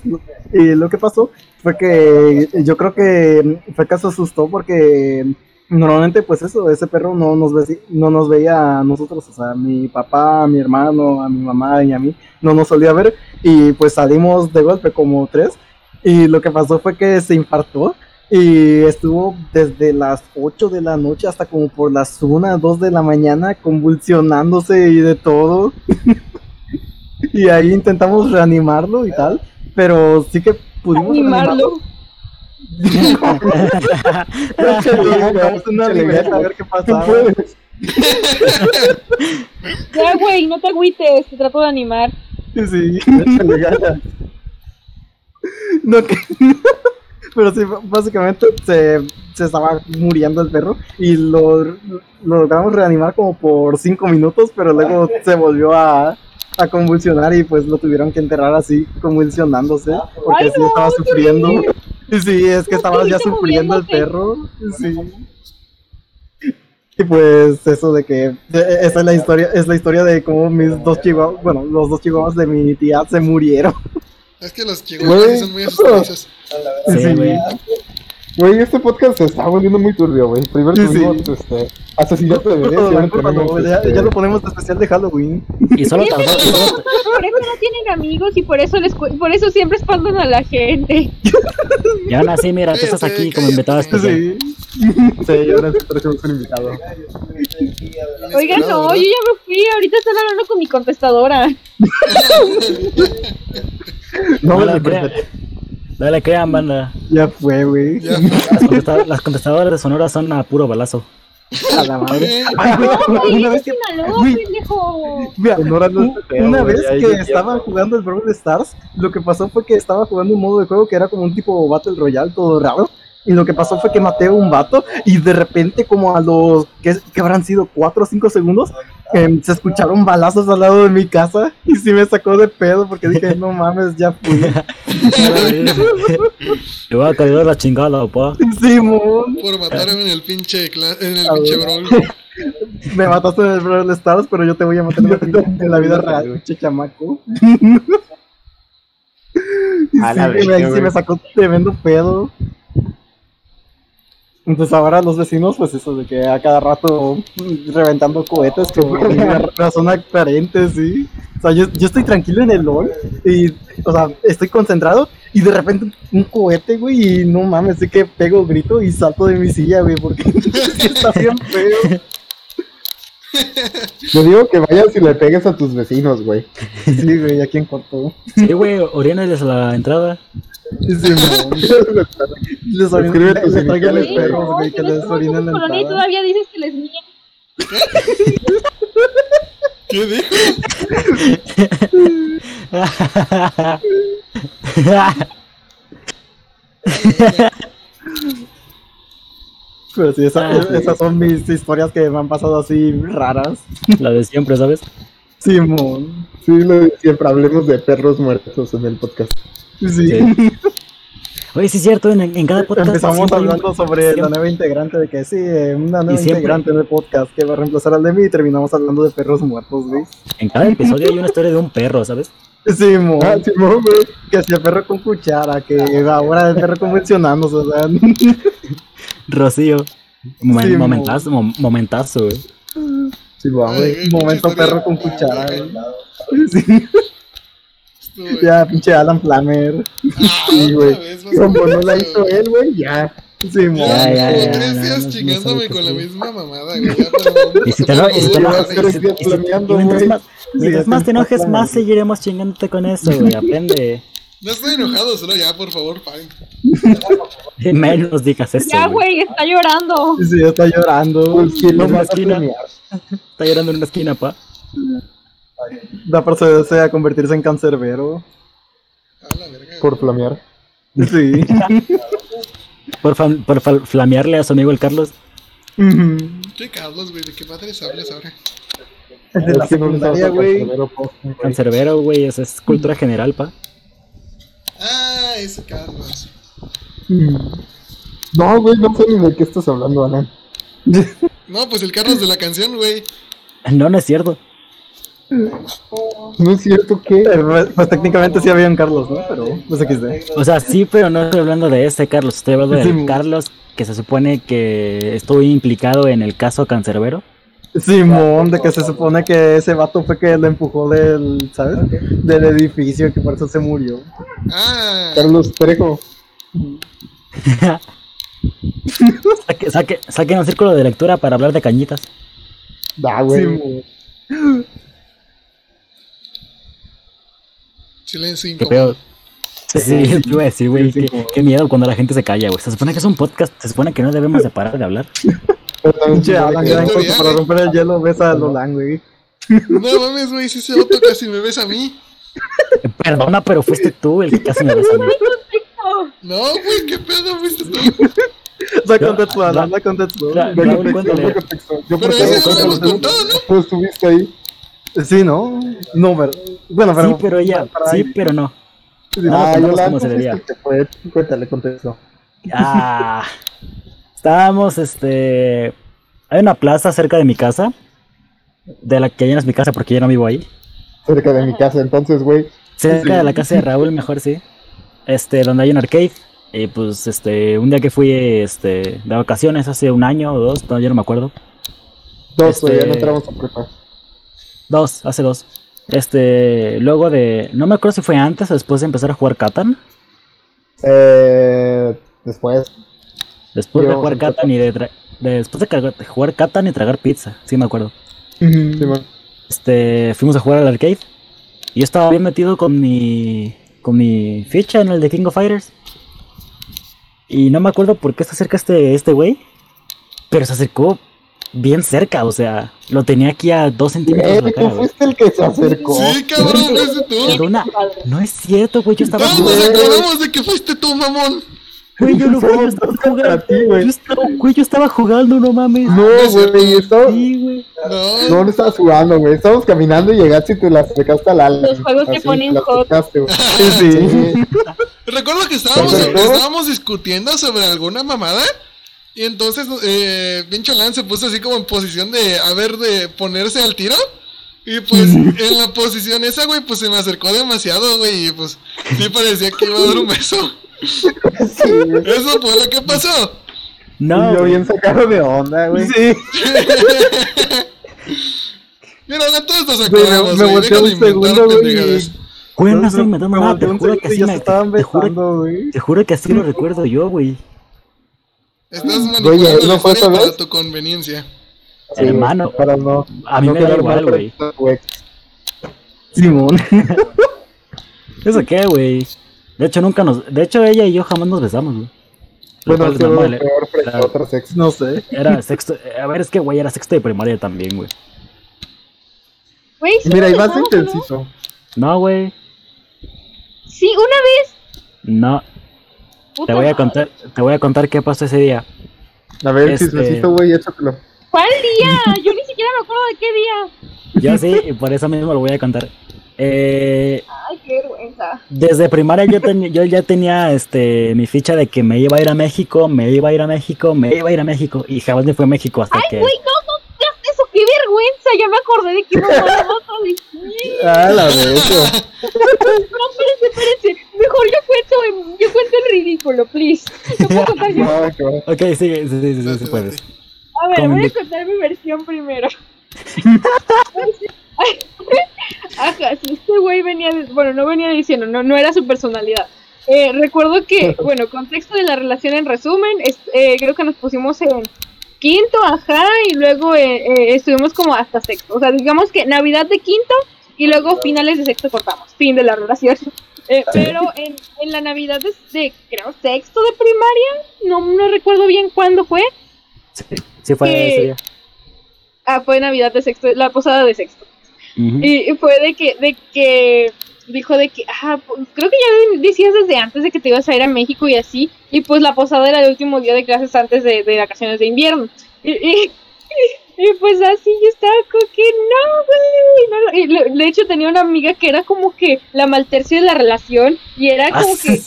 y lo que pasó fue que yo creo que mm, fue que se asustó porque normalmente pues eso, ese perro no nos, ve- no nos veía a nosotros, o sea, a mi papá, a mi hermano, a mi mamá y a mí, no nos solía ver, y pues salimos de golpe como tres, y lo que pasó fue que se infartó Y estuvo desde las 8 de la noche hasta como por las 1, 2 de la mañana convulsionándose y de todo. y ahí intentamos reanimarlo y tal. Pero sí que pudimos Animarlo. Ya, güey, no te agüites, te trato de animar. Sí. No, que- Pero sí, básicamente se, se estaba muriendo el perro y lo, lo logramos reanimar como por 5 minutos, pero luego se volvió a, a convulsionar y pues lo tuvieron que enterrar así, convulsionándose, porque Ay, sí estaba sufriendo. Y sí, es que No, estaba ya sufriendo el perro. Sí. Y pues eso de que e- esa es la historia, es la historia de cómo mis dos chihuahuas, bueno, los dos chihuahuas de mi tía se murieron. Es que los chihuahuas sí son muy asustadizos. Sí, güey. Güey, este podcast se está volviendo muy turbio, güey. Primero Sí, tuvimos sí. este, asesinato de bebés ahora tenemos, ya, este, ya lo ponemos de especial de Halloween. Y solo tardó, Por eso no tienen amigos y por eso les cu- por eso siempre espantan a la gente. y aún así, mira, tú estás aquí como invitado especial. Sí. Sí, ahora sí parecemos un invitado. Oigan, no, yo ya me fui, ahorita están hablando con mi contestadora. No, No me la crean. No le crean, banda. Ya fue, güey. Ya. Las, contesta- las contestadoras de Sonora son a puro balazo. A la madre. Eh, Ay, güey, una vez que, pendejo. mira, Sonora no feo, una vez estaba jugando el Brawl Stars, lo que pasó fue que estaba jugando un modo de juego que era como un tipo Battle Royale, todo raro. Y lo que pasó fue que maté a un vato y de repente como a los que, que habrán sido 4 o 5 segundos se escucharon balazos al lado de mi casa y sí me sacó de pedo porque dije no mames ya fui Le voy a caer la chingada, pa. Simón por matarme en el pinche, en el A pinche ver. brawl. me mataste en el Brawl Stars pero yo te voy a matar en la vida, en la vida real pinche chamaco Y A sí, la sí me sacó tremendo pedo entonces ahora los vecinos, pues eso de que a cada rato reventando cohetes por una razón aparente, sí. O sea, yo, yo estoy tranquilo en el LOL y, o sea, estoy concentrado y de repente un cohete, güey, y no mames, sé que pego grito y salto de mi silla, güey, porque está bien feo. Yo digo que vayas y le pegues a tus vecinos, güey. Sí, güey, aquí en corto. Sí, güey, orínales a la entrada. Sí. Les traigan los perros, güey, que les la colonia y entrada. todavía dices que les. ¿Qué dijo? Pero sí, esa- Ah, sí. esas son mis historias que me han pasado así raras. La de siempre, ¿sabes? Simón. Sí, lo de siempre hablemos de perros muertos en el podcast. Sí. Sí. Oye, sí es cierto, en, en cada podcast. Empezamos un- hablando sobre siempre- la nueva integrante, de que sí, eh, una nueva integrante en el podcast que va a reemplazar al de mí y terminamos hablando de perros muertos, güey. En cada episodio hay una historia de un perro, ¿sabes? Simón. Ah, Simón, güey. Que si el perro con cuchara, que ahora el perro convencionándose, o sea. Rocío. Momen- Sí, mo- momentazo, mom- momentazo, güey. Güey. Ay, Momento perro con cuchara, güey. Sí, ya, pinche Alan Flamer. Ah, Sí, güey. Como no la hizo él, güey, ya. Simón. Ya, Ya, ya, ya, tres no, días no, no chingándome sabe con la sí. misma mamada, güey. Y si te no- y si no- y mientras más, mientras Sí, más es te enojes, más seguiremos chingándote con eso, güey. Aprende. No estoy enojado, solo ya, por favor, paren. Menos digas eso. Ya, güey. está llorando. Sí, está llorando. ¿quién lo más? Está llorando en una esquina, pa. Da procederse a convertirse en cancerbero. A la verga. Por flamear. Sí. Por, por flamearle a su amigo el Carlos. ¿Qué Carlos, güey? ¿De qué madres hablas ahora? El de la secundaria, güey. cancerbero, güey. Es cultura general, pa. Ese Carlos. No, güey, no sé ni de qué estás hablando, Alan. No, pues el Carlos de la canción, güey. No, no es cierto. No es cierto que. Pues, pues técnicamente sí había un Carlos, ¿no? Pero pues XD. O sea, sí, pero no estoy hablando de ese Carlos. Estoy hablando del Sí. Carlos que se supone que estuvo implicado en el caso Cancerbero. Simón, de que se supone que ese vato fue que le empujó del, ¿sabes? Del edificio y que por eso se murió. Ah, Carlos Trejo. Saque- saque- saquen un círculo de lectura para hablar de cañitas. Da, güey. Sí. Silencio Qué incómodo. pedo. Sí, sí, a decir, güey. Qué, qué miedo cuando la gente se calla, güey. Se supone que es un podcast. Se supone que no debemos de parar de hablar. Pinche Alan, corto para romper el hielo, ves a Lolan, güey. No mames, güey, si ese otro casi me ves a mí. Perdona, pero fuiste tú el que casi me besó a mí. No, güey, qué pedo fuiste tú. Da Ya, contexto. Alan, da contexto. Yo Pero porque- ese ya lo porque- hemos contado, ¿no? Tú estuviste ahí. Sí, ¿no? No, pero... Bueno, pero... Sí, pero ella. Sí, pero no. No, Ah, contamos Yolanda, cómo se ¿cómo debía. fuiste que fue? Cuéntale contexto. Ah. Estábamos, este. Hay una plaza cerca de mi casa. De la que ya no es mi casa porque yo no vivo ahí. Cerca de mi casa, entonces, güey. Cerca de la casa de Raúl, mejor sí. Este, donde hay un arcade. Y pues, este, un día que fui, este, de vacaciones hace un año o dos, no, yo no me acuerdo. Dos, güey, ya no Este- entramos a prepa. Dos, hace dos. Este, luego de, no me acuerdo si fue antes o después de empezar a jugar Catan. Eh, después. Después de jugar Catan y de, tra- de- después de jugar Catan y tragar pizza, sí me acuerdo. Este, fuimos a jugar al arcade. Y yo estaba bien metido con mi, con mi ficha en el de King of Fighters. Y no me acuerdo por qué se acerca este, este güey. Pero se acercó bien cerca, o sea, lo tenía aquí a dos centímetros de la Eh, cara, fuiste el que se acercó. Sí, cabrón, fuiste tú. Una- no es cierto, güey, yo estaba Todos nos acordamos de que fuiste tú, mamón. Güey, yo no yo estaba jugando. ti, güey. Yo estaba, güey, yo estaba jugando, no mames. No, güey, estaba- Sí, güey. No, No, no estabas jugando, güey. Estábamos caminando y llegaste y te la acercaste al ala. Los juegos que ponen hot. güey. Sí, sí. Recuerdo que estábamos, estábamos discutiendo sobre alguna mamada. Y entonces, eh, pinche Alan se puso así como en posición de, a ver, de ponerse al tiro. Y pues, en la posición esa, güey, pues se me acercó demasiado, güey. Y pues, sí parecía que iba a dar un beso. Eso fue lo que pasó. No, Y yo bien sacado de onda, güey. Sí, Mira, Alan, todos nos me- acordamos, me güey. volteé un inventar segundo, güey. Güey, no Me- estoy inventando me nada, te juro que así me, estaban te juro, te juro que así lo recuerdo yo, güey. Estás manipulando la ¿no fue para tu conveniencia. Hermano, Para no. a mí no me da quedar igual, mal güey. Simón. ¿Eso qué, güey? De hecho, nunca nos. De hecho, ella y yo jamás nos besamos, güey. Bueno, ha sido normal, peor frente a Claro. otros ex. No sé. Era sexto. A ver, es que, güey, era sexto de primaria también, güey. Güey, sí Mira, y más besamos, ¿o no? intensito. No, güey. Sí, una vez. No. Puta Te voy a contar, te voy a contar qué pasó ese día. A ver, Este- chismecito, güey, échatelo. ¿Cuál día? Yo ni siquiera me acuerdo de qué día. Yo sí, y por eso mismo lo voy a contar. Eh, Ay, qué vergüenza. desde primaria yo, ten- yo ya tenía este mi ficha de que me iba a ir a México, me iba a ir a México, me iba a ir a México y jamás me fue a México hasta Ay, que güey, no, no digas eso, qué vergüenza. Ya me acordé de que no vamos a decir. Ah, la vez. No, espérense, espérense. Mejor yo cuento, en- yo cuento el ridículo, please. No puedo contar yo. No. Ok, sí, sí, sí, sí, sí, puedes. A ver, Con voy a contar mi versión primero. Ajá, si este güey venía, bueno, no venía diciendo, no, no era su personalidad. Eh, recuerdo que, bueno, contexto de la relación en resumen, es- eh, creo que nos pusimos en quinto, ajá, y luego eh, eh, estuvimos como hasta sexto. O sea, digamos que Navidad de quinto y luego finales de sexto cortamos, fin de la relación. Pero en, en la Navidad de, de, creo, sexto de primaria, no, no recuerdo bien cuándo fue, Sí, sí fue ese día. Ah, fue Navidad de sexto, la posada de sexto. Y, y fue de que, de que dijo de que, ah, pues, creo que ya decías desde antes de que te ibas a ir a México y así, y pues la posada era el último día de clases antes de, de vacaciones de invierno. Y, y- y pues así yo estaba como que no, güey. no, de hecho tenía una amiga que era como que la maltercia de la relación y era Ah, como que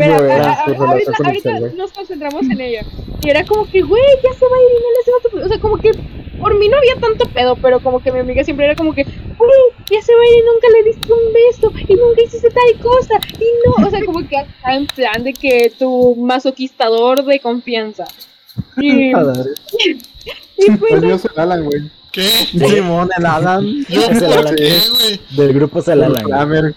pero No, a- era a- tu a- relación ahorita, nos concentramos en ella. Y era como que, güey, ya se va a ir y no le hace otro. O sea, como que por mí no había tanto pedo, pero como que mi amiga siempre era como que, güey, ya se va a ir y nunca le diste un beso y nunca hiciste tal cosa. Y no, o sea, como que acá en plan de que tu masoquistador de confianza. Y, y pues El mío es el Alan, güey. ¿Qué? Simón, el Alan. ¿Yo Es el Alan. qué, güey? Del grupo es el Alan.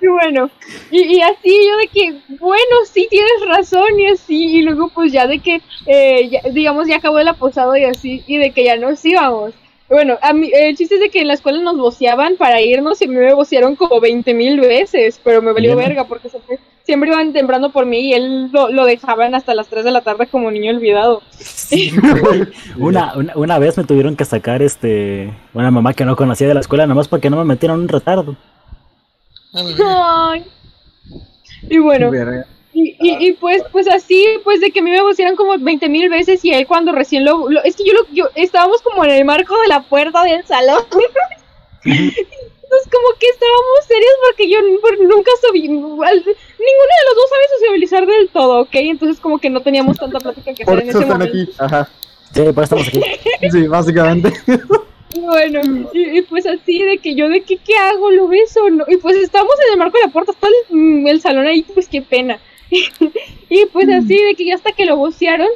bueno, y, y así yo de que, bueno, sí tienes razón y así, y luego pues ya de que, eh, ya- digamos, ya acabó la posada y así, y de que ya nos íbamos. Bueno, a mí, el chiste es de que en la escuela nos voceaban para irnos y a mí me vocearon como 20 mil veces, pero me valió Bien. verga porque siempre, siempre iban temprano por mí y él lo, lo dejaban hasta las 3 de la tarde como niño olvidado. Sí, una, una, una vez me tuvieron que sacar este una mamá que no conocía de la escuela nomás porque no me metieron un retardo. Ay. Y bueno. Y, y, y pues, pues así, pues de que a mí me pusieron como 20 mil veces y él cuando recién lo, lo- Es que yo lo... Yo, estábamos como en el marco de la puerta del salón. Entonces como que estábamos serios porque yo nunca sabía... Ninguno de los dos sabe sociabilizar del todo, ¿ok? Entonces como que no teníamos tanta plática que hacer Por en eso ese están momento. aquí. Ajá. Sí, por eso estamos aquí. Sí, básicamente. Bueno, y, y pues así de que yo de que qué hago, lo beso, no? y pues estamos en el marco de la puerta, está el, mm, el salón ahí, pues qué pena. y pues así de que ya hasta que lo vocearon,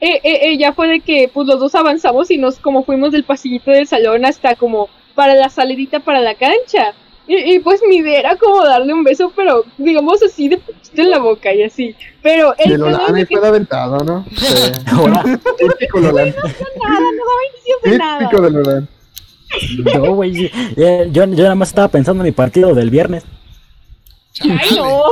eh, eh, eh, ya fue de que pues los dos avanzamos y nos como fuimos del pasillito del salón hasta como para la salidita para la cancha. Y, y, pues mi idea era como darle un beso, pero digamos así de poquito en la boca y así. Pero el es de que fue aventado, ¿no? Sí. Típico Lolan. nada, no daba nada. Típico de Lolan. no, güey. Eh, Yo, yo nada más estaba pensando en mi partido del viernes. Ay, no.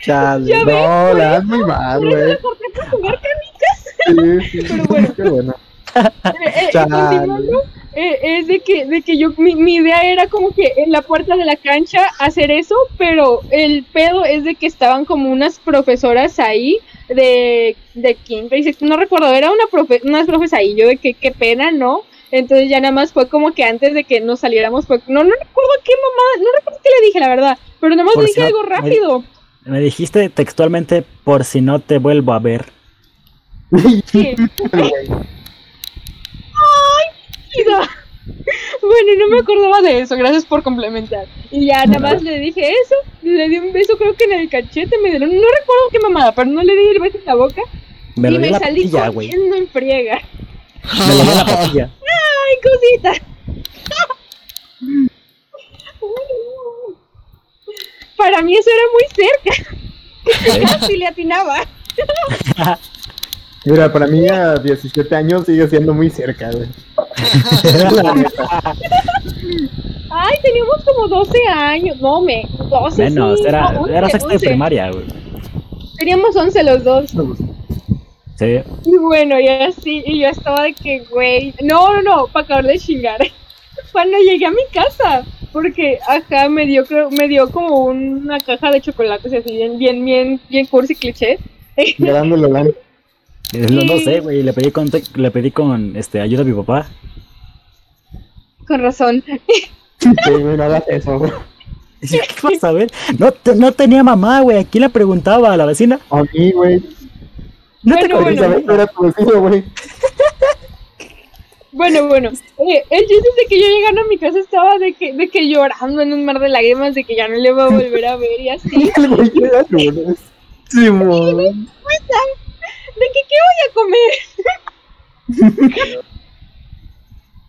Chale. Ya ves, No, la das muy mal, güey. por jugar canicas. Sí, sí. Pero bueno. Qué bueno. Eh, eh, Chale. continuando, eh, es de que, de que yo, mi, mi idea era como que en la puerta de la cancha hacer eso, pero el pedo es de que estaban como unas profesoras ahí de, de quinto y sexto, no recuerdo, era una profe, unas profes ahí, yo de que qué pena, ¿no? Entonces ya nada más fue como que antes de que nos saliéramos fue, no, no recuerdo qué mamá, no recuerdo qué le dije, la verdad, pero nada más Por si dije no- algo rápido. Me dijiste textualmente por si no te vuelvo a ver. Sí. Pero, Bueno, no me acordaba de eso, gracias por complementar. Y ya nada más le dije eso, le di un beso creo que en el cachete, me dieron, no recuerdo qué mamada, pero no le di el beso en la boca Me y me la salí patilla, corriendo en friega. Me lo la patilla. ¡Ay, cosita! Para mí eso era muy cerca, casi le atinaba. Mira, para mí a 17 años sigue siendo muy cerca, güey. Ay, teníamos como 12 años, no me, 12 Menos, sí, era, no, 11, era sexto de 11. primaria, güey. Teníamos 11 los dos. Sí. Y bueno, y así, y yo estaba de que, güey, no, no, no, para acabar de chingar. Cuando llegué a mi casa, porque acá me dio, creo, me dio como una caja de chocolates así, bien, bien, bien, bien cursi cliché. Grande Lolan. No, no sé, güey. Le pedí con, le pedí con este, ayuda a mi papá. Con razón. Sí, güey, no hagas eso, güey. ¿Qué pasa, güey? No, te- no tenía mamá, güey. ¿A quién le preguntaba? ¿A la vecina? A mí, güey. No te Bueno, Porque bueno. que era tu vecino, güey. Bueno, bueno, eh, el chiste de que yo llegando a mi casa estaba de que, de que llorando en un mar de lágrimas, de que ya no le iba a volver a ver y así. El güey ¿De que qué voy a comer?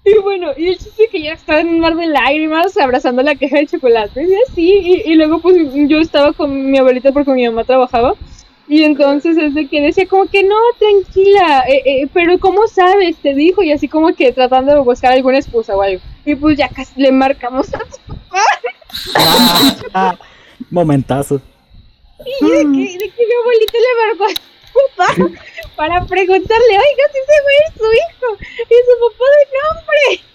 y bueno, y el chiste que ya estaba en un mar de lágrimas abrazando la caja de chocolate y así, y, y luego pues yo estaba con mi abuelita porque mi mamá trabajaba. Y entonces es de que decía como que no, tranquila, eh, eh, pero ¿cómo sabes? Te dijo y así como que tratando de buscar alguna excusa o algo. Y pues ya casi le marcamos a su papá. Ah, momentazo. Y de que, de que mi abuelita le marcó papá para preguntarle, oiga, si ese güey es su hijo. Y su papá de nombre.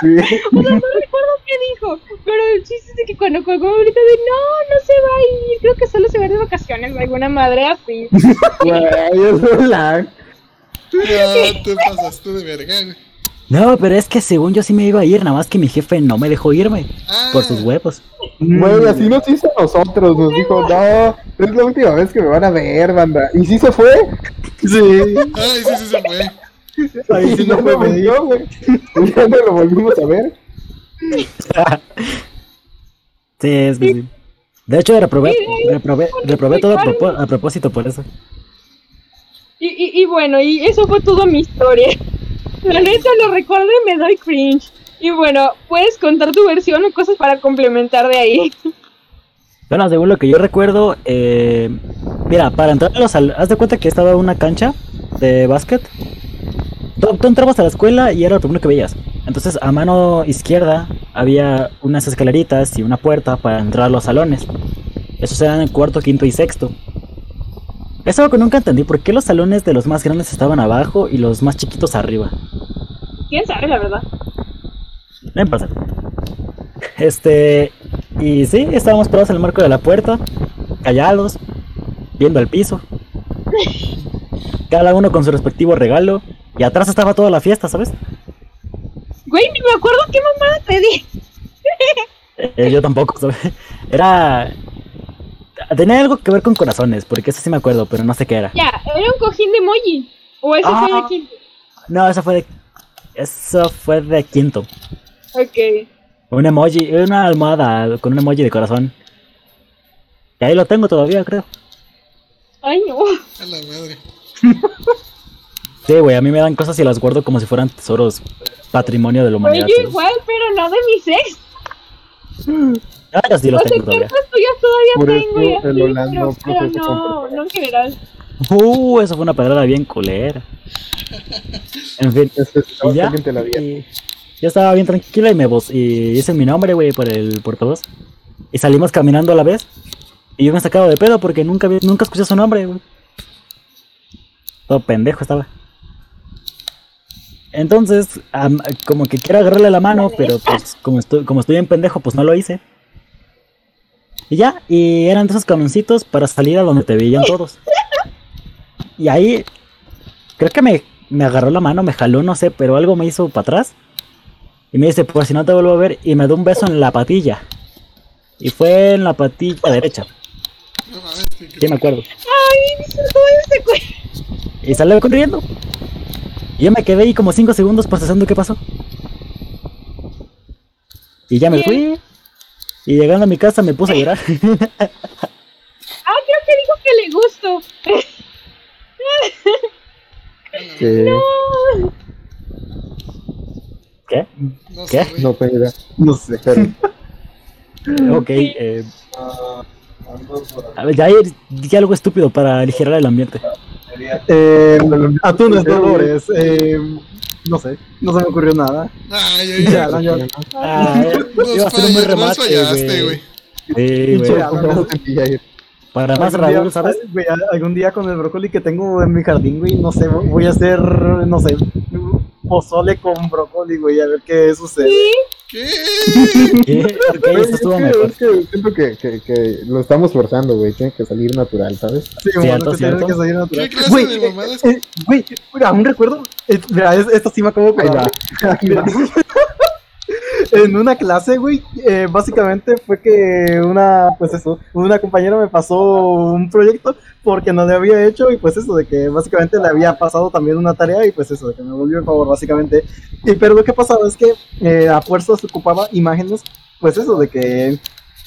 Sí. O sea, no recuerdo qué dijo. Pero el chiste es que cuando colgó abuelita de no, no se va a ir. Creo que solo se va de vacaciones alguna madre así. Güey, es Lolan. Ya te pasaste de verga, güey. No, pero es que según yo sí me iba a ir, nada más que mi jefe no me dejó irme. Ah, Por sus huevos. Güey, así nos hizo a nosotros. Nos dijo, no, es la última vez que me van a ver, banda. Y sí se fue. Sí. Ay, sí, sí se fue. Ahí sí y no me volvió, güey. Y ya no lo volvimos a ver. Sí, es que sí. De hecho, reprobé, reprobé, reprobé todo a, propo- a propósito por eso. Y, y, y bueno, y eso fue toda mi historia. La neta lo recuerdo y me doy cringe. Y bueno, puedes contar tu versión o cosas para complementar de ahí. Bueno, según lo que yo recuerdo, eh, mira, para entrar a los haz de cuenta que estaba una cancha de básquet. Tú, tú entrabas a la escuela y era lo primero que veías. Entonces, a mano izquierda había unas escaleritas y una puerta para entrar a los salones. Esos eran el cuarto, quinto y sexto. Es algo que nunca entendí, ¿por qué los salones de los más grandes estaban abajo y los más chiquitos arriba? ¿Quién sabe la verdad? No pasa. Este. Y sí, estábamos parados en el marco de la puerta, callados, viendo al piso. Cada uno con su respectivo regalo. Y atrás estaba toda la fiesta, ¿sabes? Güey, ni me acuerdo qué mamá te di. Eh, yo tampoco, ¿sabes? Era. Tenía algo que ver con corazones, porque eso sí me acuerdo, pero no sé qué era. Ya, era un cojín de emoji. O eso fue Ah. de quinto. No, eso fue de. Eso fue de quinto. Ok. Un emoji, una almohada con un emoji de corazón. Y ahí lo tengo todavía, creo. Ay, no. A la madre. Sí, güey, a mí me dan cosas y las guardo como si fueran tesoros patrimonio de la humanidad. yo ¿sabes? igual, pero no de mis ex. Ah, yo sí los No sé tengo qué todavía. todavía Por tengo y eso el así, Holando pero, pero no, no en general. Uh, eso fue una pedrada bien culera. En fin, Este, y ya. la y yo estaba bien tranquila y me voz y hice mi nombre, güey, por el portavoz. Y salimos caminando a la vez. Y yo me sacaba de pedo porque nunca vi- nunca escuché su nombre, güey. Todo pendejo estaba. Entonces, como que quiero agarrarle la mano, pero pues como estoy, como estoy en pendejo, pues no lo hice. Y ya, y eran de esos camioncitos para salir a donde te veían todos. Y ahí, creo que me, me agarró la mano, me jaló, no sé, pero algo me hizo para atrás. Y me dice, pues si no te vuelvo a ver, y me dio un beso en la patilla. Y fue en la patilla derecha, No sí me acuerdo. Ay, se. Y salió corriendo. Y yo me quedé ahí como 5 segundos procesando qué pasó. Y ya me fui. Y llegando a mi casa me puse a llorar. Ah, creo que dijo que le gusto. Que ¿Qué? No ¿Qué? sé, no idea. No sé. Pero Ok, eh, a ver, ya dije algo estúpido para aligerar el ambiente. Eh, atunes Dolores. Eh, no sé. No se me ocurrió nada. Ay, ay, Ya, ay. no, ya. Ah, Nos iba a ser un buen falla- nos remate, fallaste, güey. Sí. Para más Raúl, ¿sabes? güey, algún día con el brócoli que tengo en mi jardín, güey, no sé, voy a hacer, no sé, pozole con brócoli, güey, a ver qué sucede. ¿Qué? ¿Qué? Ok, Güey, esto estuvo es que- mejor. es que siento que, que, que lo estamos forzando, güey. Tiene que salir natural, ¿sabes? Sí, Cierto, bueno, tiene que salir natural. ¿Qué clase Güey, de mamadas? eh, Güey, mira, aún recuerdo, eh, mira, es- esto sí me acabo de acordar. en una clase, güey, eh, básicamente fue que una, pues eso, una compañera me pasó un proyecto porque no le había hecho y pues eso, de que básicamente le había pasado también una tarea y pues eso, de que me volvió el favor, básicamente. Y pero lo que pasaba es que eh, a fuerzas ocupaba imágenes, pues eso, de que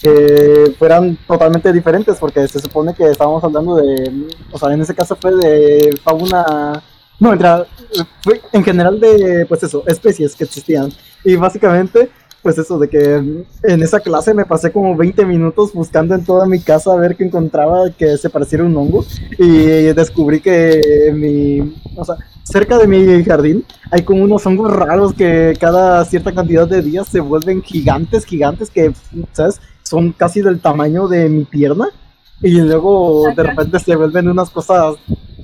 eh, fueran totalmente diferentes porque se supone que estábamos hablando de, o sea, en ese caso fue de fauna, no, en general de, pues eso, especies que existían. Y básicamente, pues eso, de que en esa clase me pasé como 20 minutos buscando en toda mi casa a ver qué encontraba que se pareciera un hongo. Y descubrí que mi, o sea, cerca de mi jardín hay como unos hongos raros que cada cierta cantidad de días se vuelven gigantes, gigantes, que, ¿sabes? Son casi del tamaño de mi pierna. Y luego de repente se vuelven unas cosas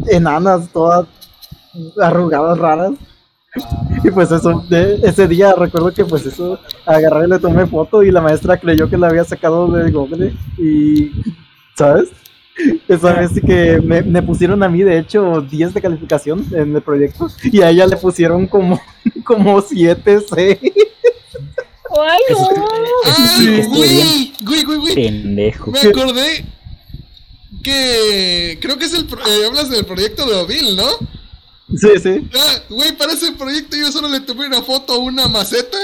enanas, todas arrugadas, raras. Y pues eso, de ese día recuerdo que pues eso, agarré y le tomé foto y la maestra creyó que la había sacado de Google y, ¿sabes? Esa vez sí que me, me pusieron a mí, de hecho, 10 de calificación en el proyecto y a ella le pusieron como, como 7, 6. Ay, no. güey, güey, güey, güey. pendejo. Me acordé que creo que es el pro- eh, hablas del proyecto de Ovil, ¿no? Sí, sí. Ah, güey, para ese proyecto yo solo le tomé una foto a una maceta.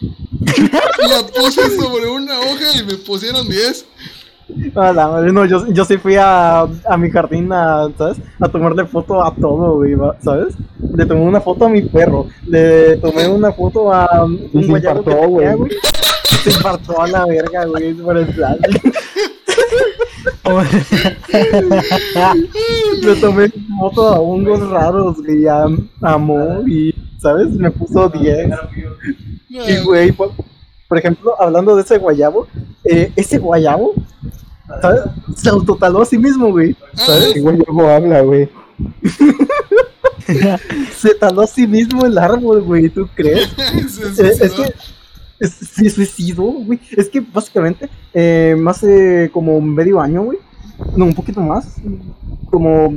la puse sobre una hoja y me pusieron 10. A la madre, no, yo, yo sí fui a, a mi jardín a, ¿sabes? A tomarle foto a todo, güey, ¿sabes? Le tomé una foto a mi perro, le tomé una foto a un se infartó, güey. Se infartó a la verga, güey, por el plan. Le tomé foto a hongos raros, güey, a, a Mo y, ¿sabes? Me puso 10. Y, güey, por, por ejemplo, hablando de ese guayabo, eh, ese guayabo, ¿sabes? Se autotaló a sí mismo, güey. ¿Sabes? ¿Qué güey luego habla, güey? Se taló a sí mismo el árbol, güey, ¿tú crees? Eh, es que se suicidó, güey. Es que básicamente, eh, más de como medio año, güey. No, un poquito más. Como,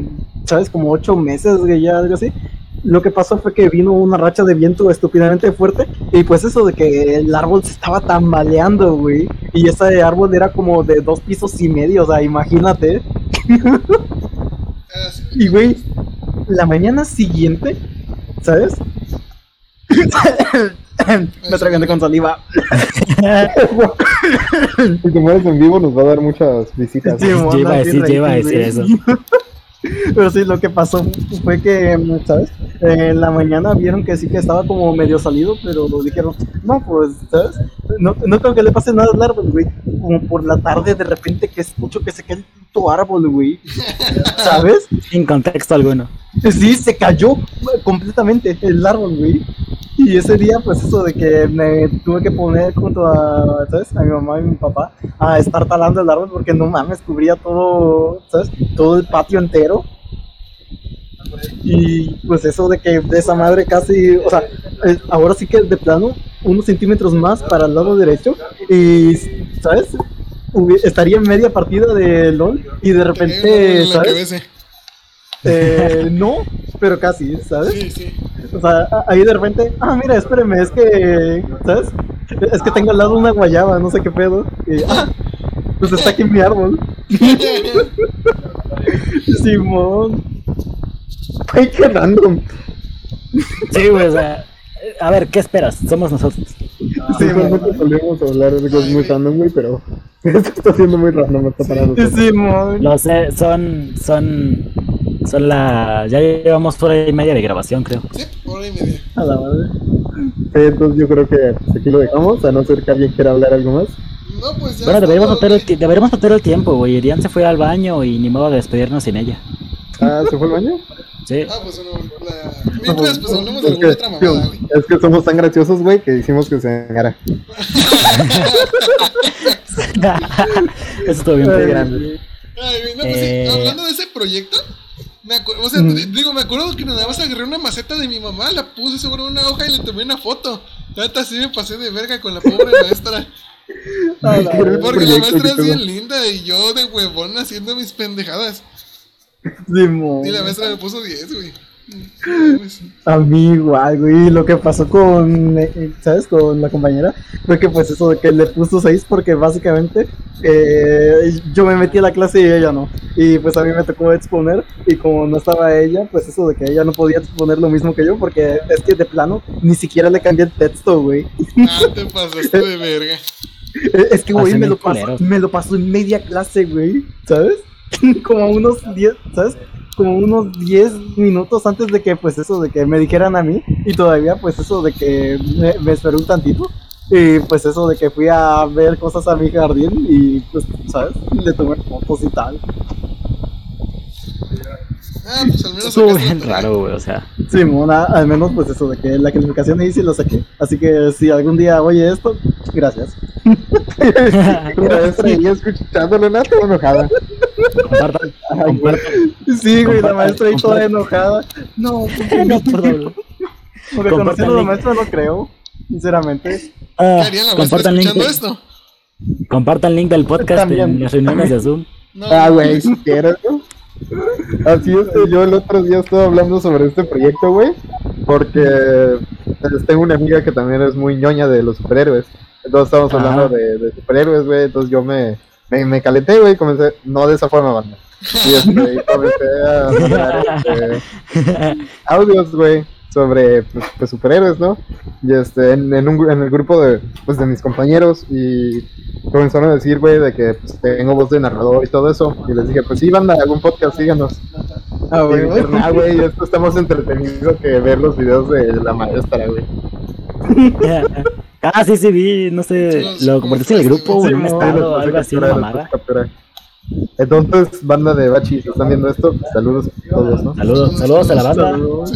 ¿sabes? Como ocho meses, güey, ya algo así. Lo que pasó fue que vino una racha de viento estúpidamente fuerte. Y pues eso de que el árbol se estaba tambaleando, güey. Y ese árbol era como de dos pisos y medio, o sea, imagínate. Ah. Y güey, la mañana siguiente, ¿sabes? Me atraganté con saliva. Si te mueres en vivo nos va a dar muchas visitas. Sí, iba a decir- yo iba a rating, decir güey. Pero sí, lo que pasó fue que, ¿sabes? Eh, en la mañana vieron que sí que estaba como medio salido, pero dijeron, no, pues, ¿sabes? No, no creo que le pase nada al árbol, güey. Como por la tarde, de repente, que escucho que se cae el puto árbol, güey. ¿Sabes? Sin contexto alguno. Sí, se cayó completamente el árbol, güey. Y ese día, pues eso de que me tuve que poner junto a, ¿sabes? A mi mamá y mi papá a estar talando el árbol porque no mames, cubría todo, ¿sabes? Todo el patio entero. Y pues eso de que de esa madre casi, o sea, eh, ahora sí que de plano, unos centímetros más para el lado derecho. Y, ¿sabes? Estaría en media partida de LOL y de repente, en la ¿sabes? Eh, no, pero casi, ¿sabes? Sí, sí. O sea, ahí de repente, ah, mira, espéreme, es que, ¿sabes? Es que tengo al lado una guayaba, no sé qué pedo. Y, ah, pues está aquí mi árbol. Simón. Ay, qué random. Sí, güey, o sea. A ver, ¿qué esperas? Somos nosotros. Sí, realmente solemos hablar de cosas muy random, güey, pero esto está siendo muy random hasta para nosotros. Simón. Lo sé, son. Son. Son la. Ya llevamos hora y media de grabación, creo. Sí, hora y media. A la madre. Sí, entonces yo creo que aquí lo dejamos, a no ser que alguien quiera hablar algo más. No, pues ya. Bueno, deberíamos notar el, deberíamos el tiempo, güey. Irian se fue al baño y ni modo de despedirnos sin ella. Ah, ¿se fue al baño? Sí. Ah, pues bueno, la... mientras pues hablamos de Es alguna que, otra mamada, güey. es que somos tan graciosos, güey, que hicimos que se engara. Eso estuvo bien Ay, grande. Ay, no, pues Eh. sí, hablando de ese proyecto, me acuerdo, o sea, digo, me acuerdo que nada más agarré una maceta de mi mamá, la puse sobre una hoja y le tomé una foto. La neta sí me pasé de verga con la pobre maestra. Porque la maestra es bien linda y yo de huevón haciendo mis pendejadas. Simón. Y la maestra me puso 10, güey. A mí igual, güey. Lo que pasó con, eh, ¿sabes? Con la compañera fue que pues eso de que le puso 6 porque básicamente eh, yo me metí a la clase y ella no. Y pues a mí me tocó exponer y como no estaba ella, pues eso de que ella no podía exponer lo mismo que yo porque es que de plano ni siquiera le cambié el texto, güey. Ah, te pasaste de verga. Es que, güey, me lo, pasó, me lo pasó en media clase, güey, ¿sabes? Como unos 10, ¿sabes? Como unos 10 minutos antes de que, pues eso, de que me dijeran a mí, y todavía, pues eso, de que me, me esperé un tantito, y pues eso, de que fui a ver cosas a mi jardín, y pues, ¿sabes? Le tomé fotos y tal. Ah, pues al menos Estuvo bien raro, güey, o sea. Simón, a- al menos, pues eso, de que la calificación ahí sí lo saqué. Así que si algún día oye esto, gracias. La maestra ella escuchándolo, nada, toda enojada. Compartan, compartan. Sí, güey, la maestra ahí toda enojada. No, porque No hablar. Porque conociendo a la maestra no creo, sinceramente. Ah, ¿Qué haría la maestra compartan link, escuchando de- esto? compartan link del podcast También. en las reuniones de Zoom. No, Ah, güey, si quieres, ¿no? Así es, que yo el otro día estaba hablando sobre este proyecto, güey, porque pues, tengo una amiga que también es muy ñoña de los superhéroes. Entonces estábamos hablando de, de superhéroes, güey, entonces yo me, me, me calenté, güey, comencé, no de esa forma, banda. Y, este, y comencé a mandar este, audios, güey. Sobre pues, pues, superhéroes, ¿no? Y este, en, en, un, en el grupo de, pues, de mis compañeros y comenzaron a decir, güey, de que pues, tengo voz de narrador y todo eso. Y les dije, pues sí, banda, algún podcast, síganos. Ah, güey, ah, güey, esto está más entretenido que ver los videos de la maestra, güey. ah, sí, sí, vi, no sé, lo compartiste en el grupo, Sí, en un no, estado, algo así, una mamada. Entonces, banda de Bachi, si están viendo esto, pues, saludos a todos, ¿no? Saludos, saludos a la banda. Saludos.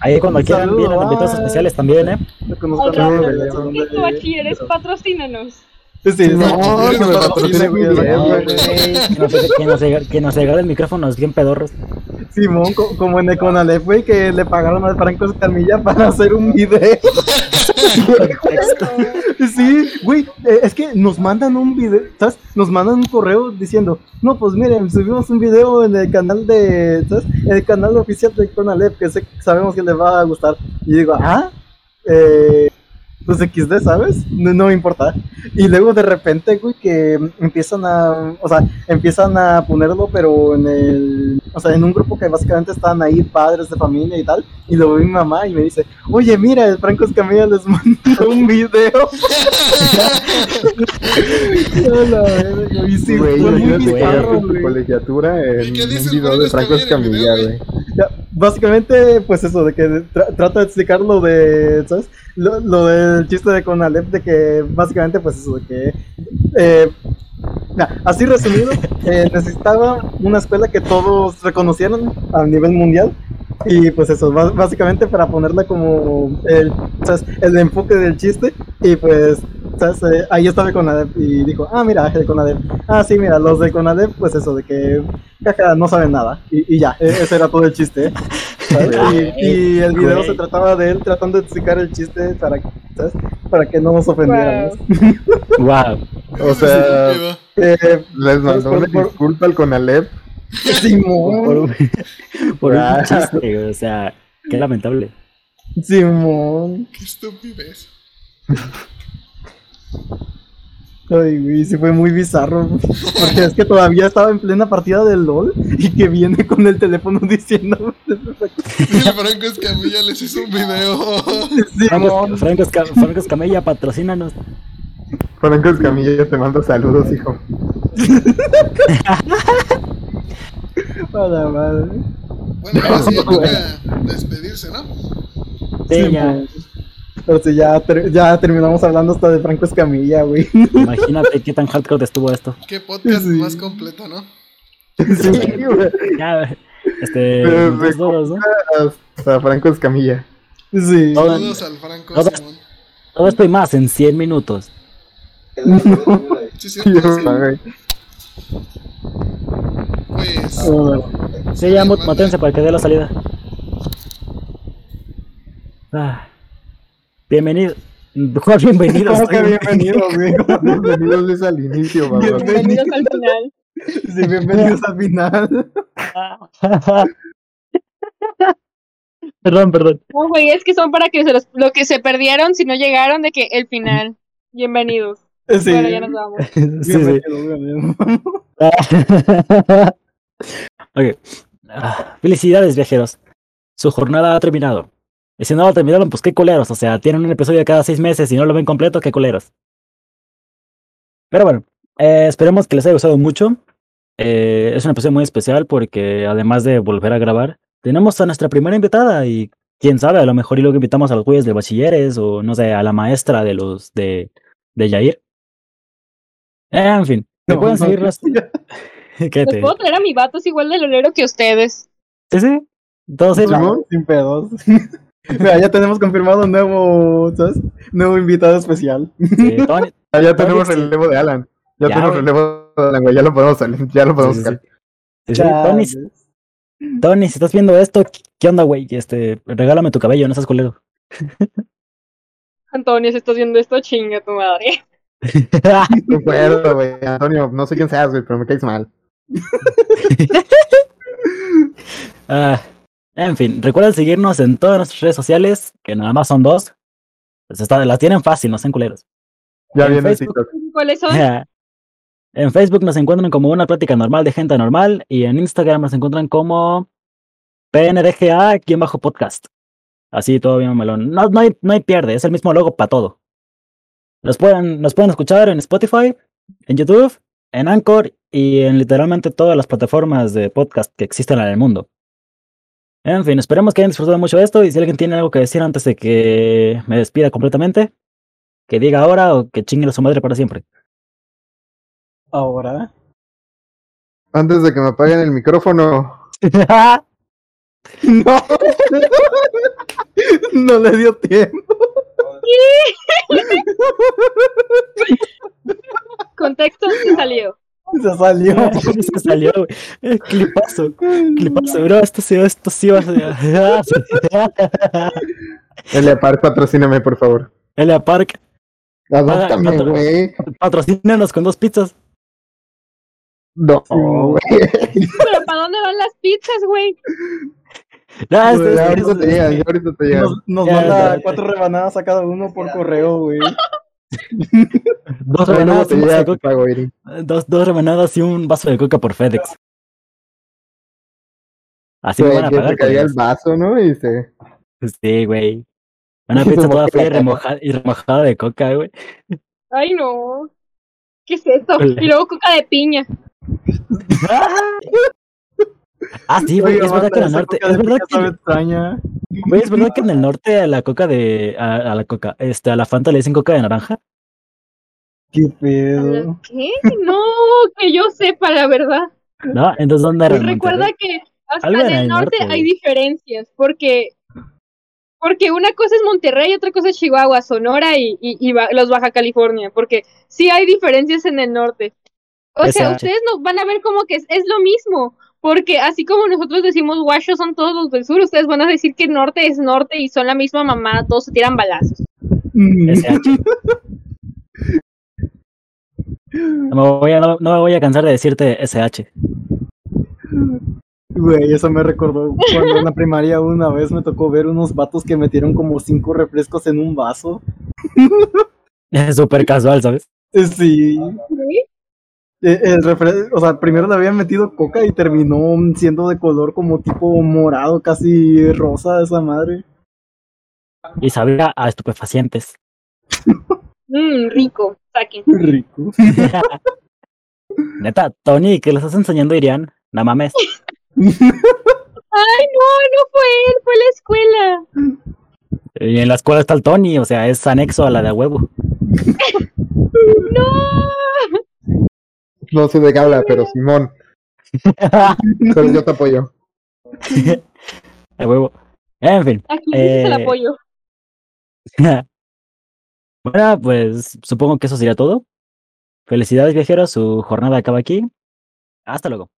Ahí cuando quieran vienen invitados especiales también, ¿eh? Lo conozco Oigan, a no, la no, de- ¿Qué bachilleres? Patrocínanos. Sí, sí, No, no, que me patrocine, güey, güey, no, güey. güey. Que nos, regale el micrófono, es bien pedorros. Simón, co- como en Econalep, güey, que le pagaron a Franco Escamilla para hacer un video. Sí, güey, eh, es que nos mandan un video, ¿sabes? Nos mandan un correo diciendo, no, pues miren, subimos un video en el canal de, ¿sabes? En el canal oficial de Conalep, que sé- sabemos que les va a gustar. Y digo, ah, eh, pues XD, ¿sabes? No, no me importa. Y luego de repente, güey, que empiezan a, o sea, empiezan a ponerlo, pero en el, o sea, en un grupo que básicamente están ahí padres de familia y tal, y lo ve mi mamá y me dice, oye, mira, el Franco Escamilla les mandó un video. A la verga, y sí, Güey, fue muy bizarro, güey. colegiatura en ¿Y qué dice un el video de Franco Escamilla güey. Básicamente, pues eso, de que tra- trata de explicar lo de, ¿sabes? Lo, lo del chiste de Conalep, de que básicamente, pues eso, de que, eh, nah, así resumido, eh, necesitaba una escuela que todos reconocieran a nivel mundial. Y pues eso, bá- básicamente para ponerla como el, ¿sabes? el enfoque del chiste. Y pues, ¿sabes? Eh, ahí estaba Conadep y dijo, ah, mira, el Conadep. Ah, sí, mira, los de Conadep, pues eso, de que caca, no saben nada. Y, y ya, e- ese era todo el chiste. ¿sabes? Y, y el video se trataba de él tratando de explicar el chiste para, ¿sabes? para que no nos ofendiéramos. Wow. O sea. Eh, les mandó por- una por- disculpa al Conalep. Simón, Por un, por un Ah. chiste, o sea, qué lamentable. Simón. Qué estupidez. Ay, güey, sí fue muy bizarro. Porque es que todavía estaba en plena partida del LOL y que viene con el teléfono diciendo. Franco Escamilla les hizo un video. Franco, Simón. Franco, Franco Escamilla, patrocínanos. Franco Escamilla te manda saludos, hijo. A la madre. Bueno, ahora sí ya toca despedirse, ¿no? Sí, ya. Pero sí, ya, ter- ya terminamos hablando hasta de Franco Escamilla, güey. Imagínate qué tan hardcore estuvo esto. Qué podcast Sí. más completo, ¿no? Sí, güey. Ya, este, dos duros, ¿no? Hasta Franco Escamilla. Sí. Saludos al Franco Todo- Simón. Todo esto y más en 100 minutos. Sí, sí, Sí, sí. güey. Pues. Ah, Sí, ya, mut- mátense para que dé la salida. Ah. Bienvenido. Juan, bienvenidos. ¿Cómo que bienvenidos, güey? Bienvenidos desde al inicio, mamá. Bienvenidos al final. Sí, bienvenidos al final. perdón, perdón. No, güey, es que son para que se los, lo que se perdieron si no llegaron de que el final. Bienvenidos. Sí. Bueno, ya nos vamos. Sí, sí. Ok. Ah, felicidades, viajeros. Su jornada ha terminado. Y si no lo terminaron, pues qué culeros. O sea, tienen un episodio cada seis meses y no lo ven completo, qué culeros. Pero bueno, eh, esperemos que les haya gustado mucho. Eh, es un episodio muy especial porque además de volver a grabar, tenemos a nuestra primera invitada y quién sabe, a lo mejor y luego invitamos a los güeyes de bachilleres o no sé, a la maestra de los de, de Yair. Eh, en fin, No, pueden no, seguirnos. ¿Qué Les te- puedo traer a mi vato, es igual de lolero que ustedes. Sí, sí. Todos sin pedos. Mira, ya tenemos confirmado un nuevo, ¿sabes? Nuevo invitado especial. Sí, Tony- Ah, ya tenemos Sí. relevo de Alan. Ya, Ya, tenemos güey. relevo de Alan, güey. Ya lo podemos salir. Ya lo podemos sí, sí, sacar. sí. Sí, Tony. Tony, si estás viendo esto, ¿qué onda, güey? Este, regálame tu cabello, no seas culero. Antonio, si estás viendo esto, chinga tu madre. No güey. Antonio, no sé quién seas, güey, pero me caes mal. Ah, en fin, recuerden seguirnos en todas nuestras redes sociales, que nada más son dos. Pues está, las tienen fácil, no sean culeros. Ya En viene. TikTok. ¿Cuáles son? En Facebook nos encuentran como una plática normal de gente normal y en Instagram nos encuentran como PNDGA-podcast. Así, todo bien melón. No, no, hay, no hay pierde, es el mismo logo para todo. Nos pueden, nos pueden escuchar en Spotify, en YouTube, en Anchor y en literalmente todas las plataformas de podcast que existen en el mundo. En fin, esperemos que hayan disfrutado mucho de esto y si alguien tiene algo que decir antes de que me despida completamente, que diga ahora o que chingue a su madre para siempre. Ahora. Antes de que me apaguen el micrófono. No. no le dio tiempo. Contexto se salió. Se salió. Se salió, güey. Eh, Clipazo, clipazo, bro. Esto sí, esto sí va a ser. Elia Park, patrocíname, por favor. Elia Park, Adóptame, Ah, güey. patrocínanos con dos pizzas. No, güey. Pero ¿para dónde van las pizzas, güey? Ya, Ya, ahorita te llegan, ya ahorita te llegan. Nos, nos Ya, manda ya. cuatro rebanadas a cada uno por correo, güey. dos rebanadas, te un vaso llega de tu coca, pago, Iri. dos, dos rebanadas y un vaso de coca por FedEx. Así me van a que pagar. te caiga el vaso, ¿no? Y se... Sí, güey. Una pizza toda fría y remojada, y remojada de coca, güey. Ay, no. ¿Qué es esto? Y luego coca de piña. Ah, sí, güey, es verdad que en el norte, es verdad que, extraña. güey, es verdad que en el norte a la coca de, a, a la coca, este, a la Fanta le dicen coca de naranja. ¿Qué pedo? ¿Qué? No, que yo sepa la verdad. ¿No? Entonces, ¿dónde era? Recuerda que hasta en el norte norte, hay diferencias, porque porque una cosa es Monterrey, otra cosa es Chihuahua, Sonora y, y, y los Baja California, porque sí hay diferencias en el norte. O sea, ustedes nos van a ver como que es, es lo mismo, porque así como nosotros decimos guachos son todos los del sur, ustedes van a decir que norte es norte y son la misma mamá, todos se tiran balazos. Mm. SH. No me, voy a, no, no me voy a cansar de decirte SH. Güey, eso me recordó cuando en la primaria una vez me tocó ver unos vatos que metieron como cinco refrescos en un vaso. Es súper casual, ¿sabes? Sí. ¿Sí? Eh, El o sea, primero le habían metido coca y terminó siendo de color como tipo morado, casi rosa esa madre. Y sabía a estupefacientes. Mm, rico, saquen. Rico. Neta, Tony, ¿qué le estás enseñando a Irian? No mames. Ay, no, no fue él, fue la escuela. Y en la escuela está el Tony, o sea, es anexo a la de a huevo. No. No sé de qué habla, pero Simón. Pero yo te apoyo. A huevo. En fin. Aquí dices el Eh, apoyo. Bueno, pues supongo que eso sería todo. Felicidades viajeros, su jornada acaba aquí. Hasta luego.